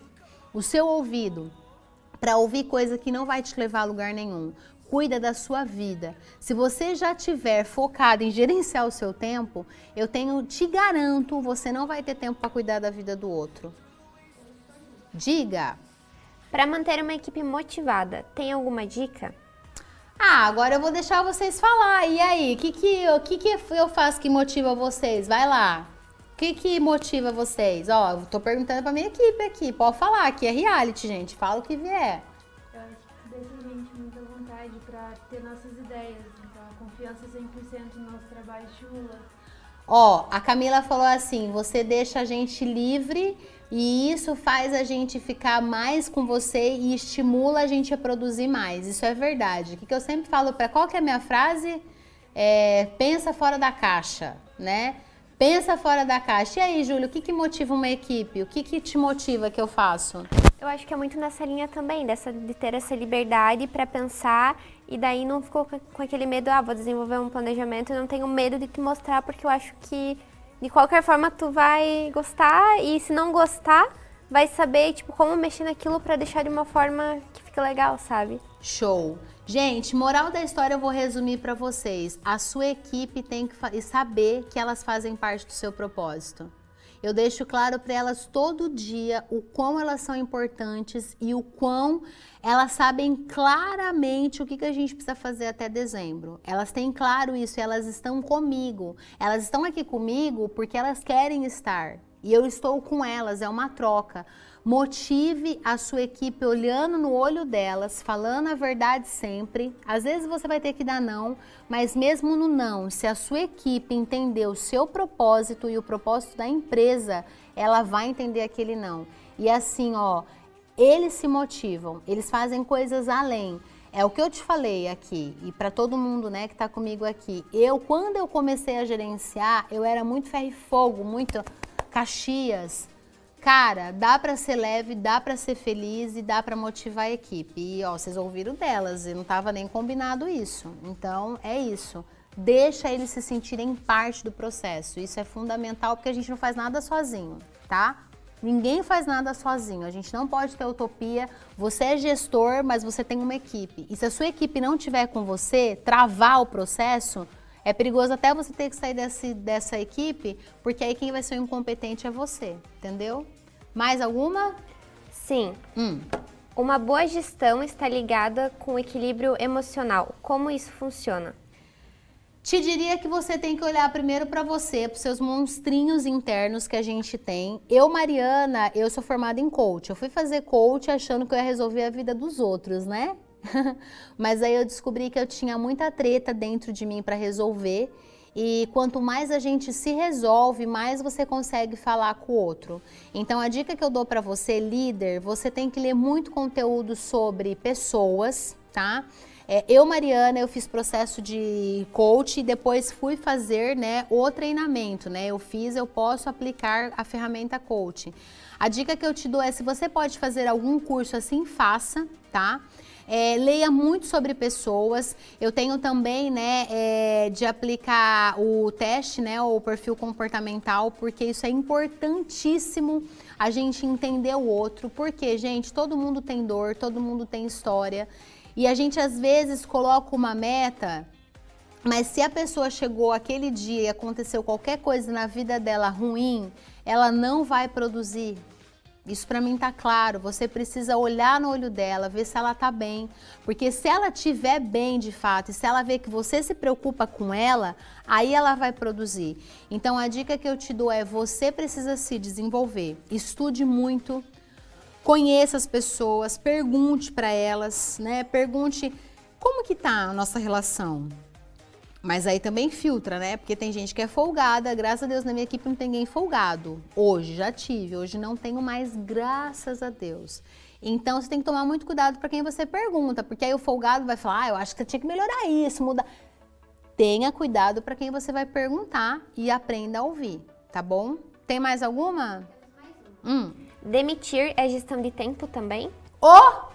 o seu ouvido para ouvir coisa que não vai te levar a lugar nenhum. Cuida da sua vida. Se você já tiver focado em gerenciar o seu tempo, eu tenho, te garanto, você não vai ter tempo para cuidar da vida do outro. Diga. Para manter uma equipe motivada, tem alguma dica? Ah, agora eu vou deixar vocês falar. E aí, o que, que, que, que eu faço que motiva vocês? Vai lá. O que, que motiva vocês? Ó, eu tô perguntando pra minha equipe aqui. Pode falar, aqui é reality, gente. Fala o que vier. Eu acho que deixa a gente muita vontade pra ter nossas ideias. Então, a confiança 100% no nosso trabalho estimula. Ó, a Camila falou assim: você deixa a gente livre e isso faz a gente ficar mais com você e estimula a gente a produzir mais. Isso é verdade. O que, que eu sempre falo para qual que é a minha frase? É, pensa fora da caixa, né? Pensa fora da caixa. E aí, Júlio, o que, que motiva uma equipe? O que, que te motiva que eu faço? Eu acho que é muito nessa linha também, dessa, de ter essa liberdade para pensar e daí não ficou com aquele medo, ah, vou desenvolver um planejamento e não tenho medo de te mostrar, porque eu acho que de qualquer forma tu vai gostar e se não gostar, vai saber, tipo, como mexer naquilo para deixar de uma forma que fique legal, sabe? Show. Gente, moral da história eu vou resumir para vocês. A sua equipe tem que saber que elas fazem parte do seu propósito. Eu deixo claro para elas todo dia o quão elas são importantes e o quão elas sabem claramente o que, que a gente precisa fazer até dezembro. Elas têm claro isso elas estão comigo. Elas estão aqui comigo porque elas querem estar. E eu estou com elas, é uma troca. Motive a sua equipe olhando no olho delas, falando a verdade sempre. Às vezes você vai ter que dar não, mas mesmo no não, se a sua equipe entender o seu propósito e o propósito da empresa, ela vai entender aquele não. E assim, ó, eles se motivam, eles fazem coisas além. É o que eu te falei aqui e para todo mundo, né, que está comigo aqui. Eu, quando eu comecei a gerenciar, eu era muito ferro e fogo, muito Caxias Cara, dá para ser leve, dá para ser feliz e dá para motivar a equipe. E ó, vocês ouviram delas, e não estava nem combinado isso. Então, é isso. Deixa eles se sentirem parte do processo. Isso é fundamental porque a gente não faz nada sozinho, tá? Ninguém faz nada sozinho. A gente não pode ter utopia. Você é gestor, mas você tem uma equipe. E se a sua equipe não tiver com você, travar o processo, é perigoso até você ter que sair desse, dessa equipe, porque aí quem vai ser o incompetente é você, entendeu? Mais alguma? Sim. Hum. Uma boa gestão está ligada com o equilíbrio emocional. Como isso funciona? Te diria que você tem que olhar primeiro para você, para os seus monstrinhos internos que a gente tem. Eu, Mariana, eu sou formada em coach. Eu fui fazer coach achando que eu ia resolver a vida dos outros, né? (laughs) Mas aí eu descobri que eu tinha muita treta dentro de mim para resolver. E quanto mais a gente se resolve, mais você consegue falar com o outro. Então a dica que eu dou para você, líder, você tem que ler muito conteúdo sobre pessoas, tá? É, eu, Mariana, eu fiz processo de coach e depois fui fazer né, o treinamento, né? Eu fiz, eu posso aplicar a ferramenta coach. A dica que eu te dou é se você pode fazer algum curso assim, faça, tá? É, leia muito sobre pessoas. Eu tenho também, né, é, de aplicar o teste, né, o perfil comportamental, porque isso é importantíssimo a gente entender o outro. Porque, gente, todo mundo tem dor, todo mundo tem história. E a gente às vezes coloca uma meta, mas se a pessoa chegou aquele dia e aconteceu qualquer coisa na vida dela ruim, ela não vai produzir. Isso para mim tá claro. Você precisa olhar no olho dela, ver se ela tá bem, porque se ela tiver bem de fato e se ela ver que você se preocupa com ela, aí ela vai produzir. Então a dica que eu te dou é você precisa se desenvolver. Estude muito, conheça as pessoas, pergunte para elas, né? Pergunte como que tá a nossa relação. Mas aí também filtra, né? Porque tem gente que é folgada. Graças a Deus na minha equipe não tem ninguém folgado. Hoje já tive, hoje não tenho mais, graças a Deus. Então você tem que tomar muito cuidado para quem você pergunta, porque aí o folgado vai falar: "Ah, eu acho que você tinha que melhorar isso, mudar". Tenha cuidado para quem você vai perguntar e aprenda a ouvir, tá bom? Tem mais alguma? Hum. Demitir é gestão de tempo também? Oh,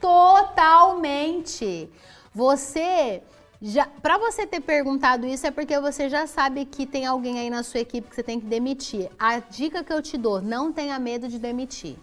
totalmente. Você já, para você ter perguntado isso é porque você já sabe que tem alguém aí na sua equipe que você tem que demitir. A dica que eu te dou, não tenha medo de demitir,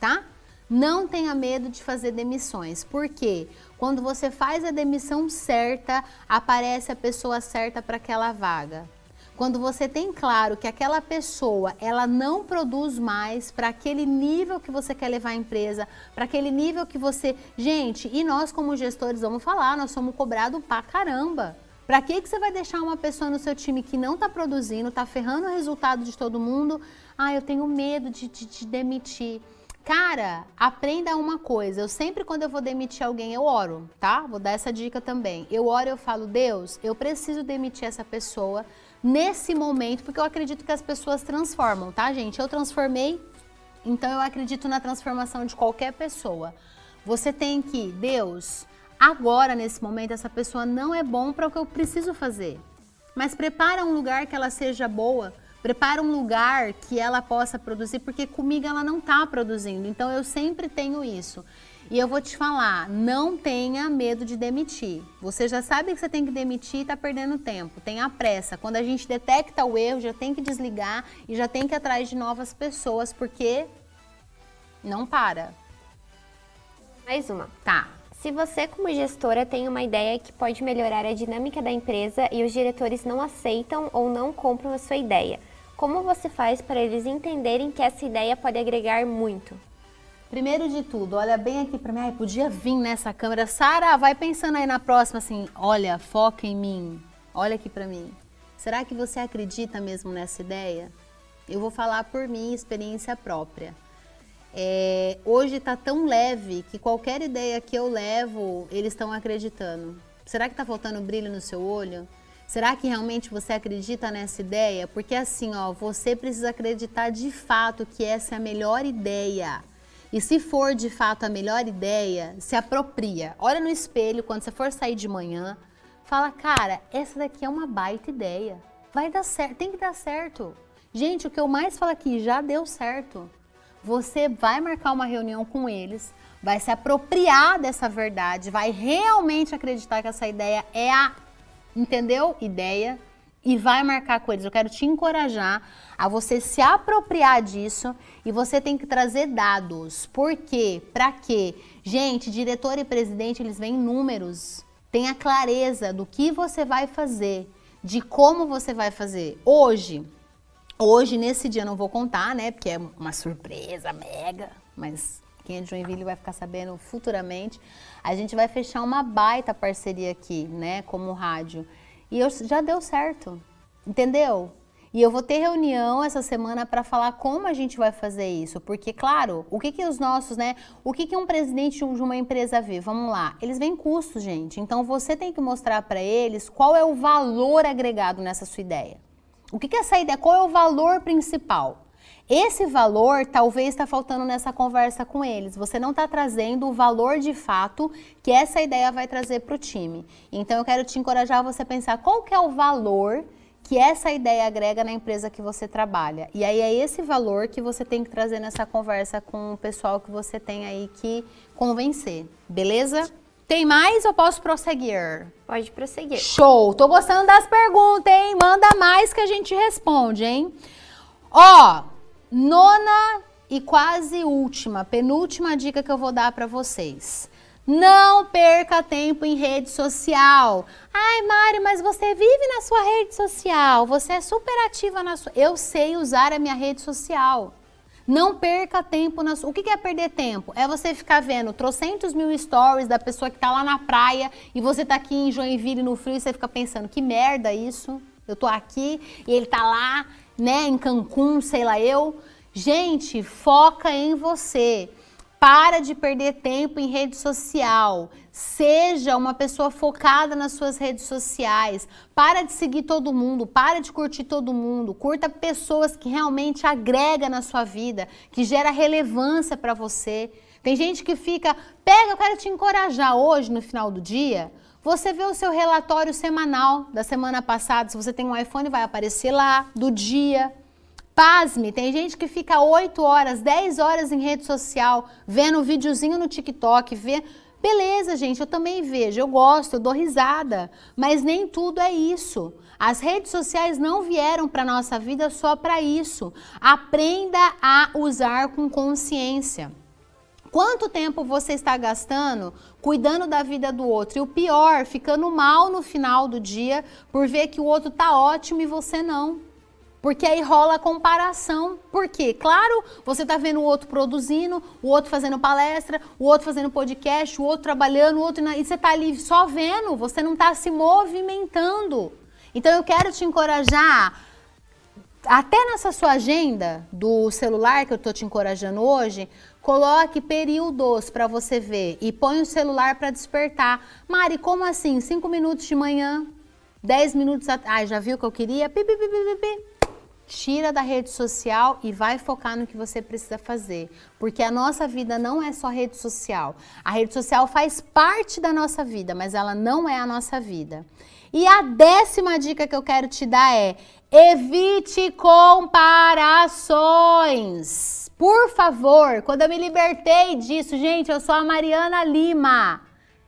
tá? Não tenha medo de fazer demissões. Porque quando você faz a demissão certa, aparece a pessoa certa para aquela vaga. Quando você tem claro que aquela pessoa, ela não produz mais para aquele nível que você quer levar a empresa, para aquele nível que você, gente, e nós como gestores vamos falar, nós somos cobrados pra caramba. Para que que você vai deixar uma pessoa no seu time que não está produzindo, está ferrando o resultado de todo mundo? Ah, eu tenho medo de, de, de demitir. Cara, aprenda uma coisa. Eu sempre, quando eu vou demitir alguém, eu oro, tá? Vou dar essa dica também. Eu oro, eu falo, Deus, eu preciso demitir essa pessoa nesse momento, porque eu acredito que as pessoas transformam, tá, gente? Eu transformei, então eu acredito na transformação de qualquer pessoa. Você tem que, Deus, agora nesse momento essa pessoa não é bom para o que eu preciso fazer. Mas prepara um lugar que ela seja boa, prepara um lugar que ela possa produzir, porque comigo ela não está produzindo. Então eu sempre tenho isso. E eu vou te falar, não tenha medo de demitir. Você já sabe que você tem que demitir e está perdendo tempo. Tenha pressa. Quando a gente detecta o erro, já tem que desligar e já tem que ir atrás de novas pessoas, porque não para. Mais uma. Tá. Se você, como gestora, tem uma ideia que pode melhorar a dinâmica da empresa e os diretores não aceitam ou não compram a sua ideia, como você faz para eles entenderem que essa ideia pode agregar muito? Primeiro de tudo, olha bem aqui para mim. Ai, podia vir nessa câmera. Sara, vai pensando aí na próxima assim, olha, foca em mim. Olha aqui para mim. Será que você acredita mesmo nessa ideia? Eu vou falar por mim, experiência própria. É, hoje está tão leve que qualquer ideia que eu levo, eles estão acreditando. Será que está faltando brilho no seu olho? Será que realmente você acredita nessa ideia? Porque assim, ó, você precisa acreditar de fato que essa é a melhor ideia. E se for de fato a melhor ideia, se apropria. Olha no espelho quando você for sair de manhã, fala: "Cara, essa daqui é uma baita ideia. Vai dar certo, tem que dar certo". Gente, o que eu mais falo aqui já deu certo. Você vai marcar uma reunião com eles, vai se apropriar dessa verdade, vai realmente acreditar que essa ideia é a, entendeu? Ideia e vai marcar eles. Eu quero te encorajar a você se apropriar disso e você tem que trazer dados. Por quê? Para quê? Gente, diretor e presidente, eles veem números. Tenha clareza do que você vai fazer, de como você vai fazer. Hoje, hoje nesse dia não vou contar, né? Porque é uma surpresa mega, mas quem é de Joinville vai ficar sabendo futuramente. A gente vai fechar uma baita parceria aqui, né, como rádio. E eu, já deu certo, entendeu? E eu vou ter reunião essa semana para falar como a gente vai fazer isso, porque claro, o que que os nossos, né? O que que um presidente de uma empresa vê? Vamos lá, eles veem custos, gente. Então você tem que mostrar para eles qual é o valor agregado nessa sua ideia. O que que é essa ideia? Qual é o valor principal? Esse valor talvez está faltando nessa conversa com eles. Você não está trazendo o valor de fato que essa ideia vai trazer para o time. Então eu quero te encorajar a você pensar qual que é o valor que essa ideia agrega na empresa que você trabalha. E aí é esse valor que você tem que trazer nessa conversa com o pessoal que você tem aí que convencer. Beleza? Tem mais ou posso prosseguir? Pode prosseguir. Show! Tô gostando das perguntas, hein? Manda mais que a gente responde, hein? Ó, Nona e quase última, penúltima dica que eu vou dar para vocês. Não perca tempo em rede social. Ai, Mari, mas você vive na sua rede social. Você é super ativa na sua. Eu sei usar a minha rede social. Não perca tempo na sua. O que é perder tempo? É você ficar vendo trocentos mil stories da pessoa que tá lá na praia e você tá aqui em Joinville no frio e você fica pensando: que merda isso? Eu tô aqui e ele tá lá né, em Cancún, sei lá eu. Gente, foca em você. Para de perder tempo em rede social. Seja uma pessoa focada nas suas redes sociais. Para de seguir todo mundo, para de curtir todo mundo. Curta pessoas que realmente agregam na sua vida, que gera relevância para você. Tem gente que fica, pega, eu quero te encorajar hoje no final do dia. Você vê o seu relatório semanal da semana passada, se você tem um iPhone, vai aparecer lá, do dia. Pasme, tem gente que fica 8 horas, 10 horas em rede social, vendo um videozinho no TikTok, vê. Beleza, gente, eu também vejo, eu gosto, eu dou risada, mas nem tudo é isso. As redes sociais não vieram para nossa vida só para isso. Aprenda a usar com consciência. Quanto tempo você está gastando cuidando da vida do outro? E o pior, ficando mal no final do dia por ver que o outro tá ótimo e você não. Porque aí rola a comparação. Por quê? Claro, você está vendo o outro produzindo, o outro fazendo palestra, o outro fazendo podcast, o outro trabalhando, o outro. E você está ali só vendo, você não está se movimentando. Então eu quero te encorajar até nessa sua agenda do celular que eu estou te encorajando hoje, Coloque períodos para você ver e põe o celular para despertar. Mari, como assim? Cinco minutos de manhã, dez minutos. At... Ai, já viu o que eu queria? Pi, pi, pi. Tira da rede social e vai focar no que você precisa fazer. Porque a nossa vida não é só rede social. A rede social faz parte da nossa vida, mas ela não é a nossa vida. E a décima dica que eu quero te dar é: evite comparações. Por favor, quando eu me libertei disso, gente, eu sou a Mariana Lima.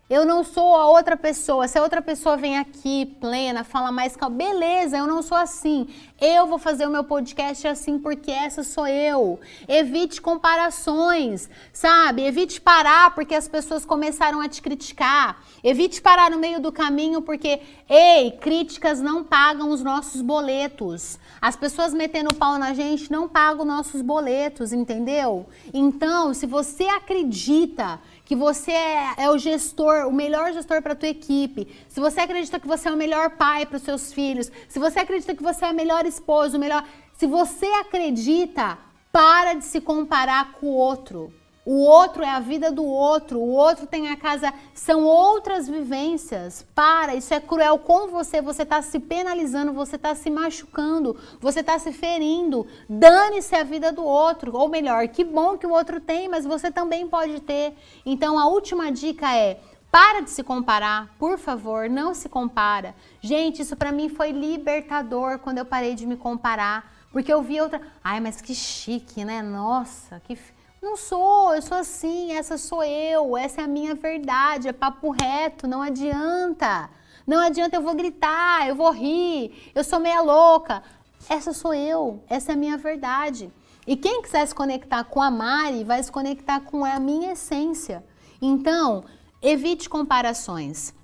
Eu não sou a outra pessoa. Se a outra pessoa vem aqui plena, fala mais calma, beleza, eu não sou assim. Eu vou fazer o meu podcast assim porque essa sou eu. Evite comparações, sabe? Evite parar porque as pessoas começaram a te criticar. Evite parar no meio do caminho porque, ei, críticas não pagam os nossos boletos. As pessoas metendo pau na gente não pagam nossos boletos, entendeu? Então, se você acredita que você é, é o gestor, o melhor gestor para a tua equipe, se você acredita que você é o melhor pai para os seus filhos, se você acredita que você é a melhor esposa, o melhor, se você acredita, para de se comparar com o outro. O outro é a vida do outro, o outro tem a casa, são outras vivências. Para, isso é cruel com você, você está se penalizando, você está se machucando, você está se ferindo. Dane-se a vida do outro, ou melhor, que bom que o outro tem, mas você também pode ter. Então a última dica é: para de se comparar, por favor, não se compara. Gente, isso para mim foi libertador quando eu parei de me comparar, porque eu vi outra, ai, mas que chique, né? Nossa, que não sou, eu sou assim, essa sou eu, essa é a minha verdade, é papo reto, não adianta. Não adianta, eu vou gritar, eu vou rir, eu sou meia louca. Essa sou eu, essa é a minha verdade. E quem quiser se conectar com a Mari vai se conectar com a minha essência. Então, evite comparações.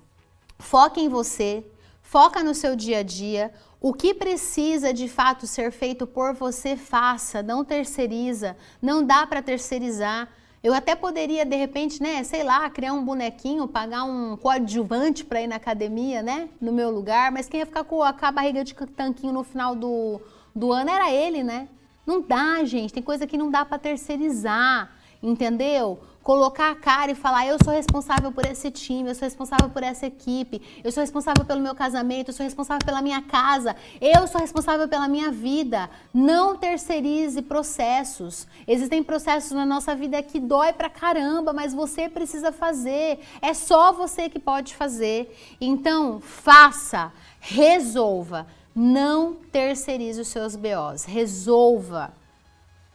Foca em você, foca no seu dia a dia. O que precisa de fato ser feito por você, faça, não terceiriza, não dá para terceirizar. Eu até poderia, de repente, né, sei lá, criar um bonequinho, pagar um coadjuvante para ir na academia, né, no meu lugar, mas quem ia ficar com a barriga de tanquinho no final do, do ano era ele, né? Não dá, gente, tem coisa que não dá para terceirizar, entendeu? Colocar a cara e falar: eu sou responsável por esse time, eu sou responsável por essa equipe, eu sou responsável pelo meu casamento, eu sou responsável pela minha casa, eu sou responsável pela minha vida. Não terceirize processos. Existem processos na nossa vida que dói pra caramba, mas você precisa fazer. É só você que pode fazer. Então, faça, resolva. Não terceirize os seus BOs. Resolva.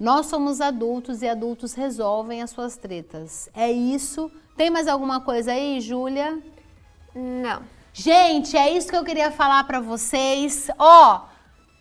Nós somos adultos e adultos resolvem as suas tretas. É isso. Tem mais alguma coisa aí, Júlia? Não. Gente, é isso que eu queria falar para vocês. Ó,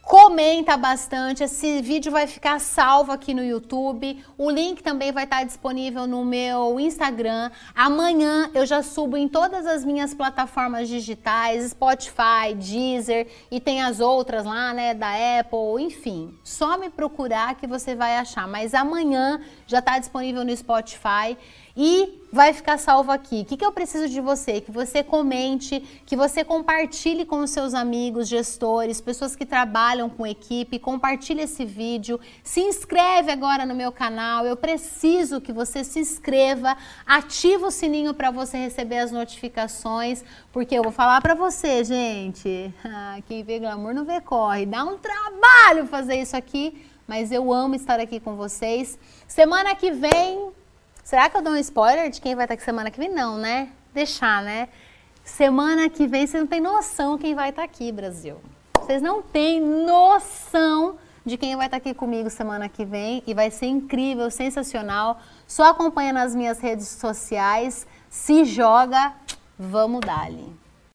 Comenta bastante, esse vídeo vai ficar salvo aqui no YouTube. O link também vai estar disponível no meu Instagram. Amanhã eu já subo em todas as minhas plataformas digitais, Spotify, Deezer e tem as outras lá, né, da Apple, enfim. Só me procurar que você vai achar. Mas amanhã já está disponível no Spotify e vai ficar salvo aqui. O que, que eu preciso de você? Que você comente, que você compartilhe com os seus amigos, gestores, pessoas que trabalham com equipe, compartilhe esse vídeo, se inscreve agora no meu canal. Eu preciso que você se inscreva, ativa o sininho para você receber as notificações, porque eu vou falar para você, gente. (laughs) Ah, quem vê glamour não vê corre. Dá um trabalho fazer isso aqui, mas eu amo estar aqui com vocês. Semana que vem Será que eu dou um spoiler de quem vai estar aqui semana que vem? Não, né? Deixar, né? Semana que vem você não tem noção quem vai estar aqui, Brasil. Vocês não têm noção de quem vai estar aqui comigo semana que vem e vai ser incrível, sensacional. Só acompanha nas minhas redes sociais, se joga, vamos dali.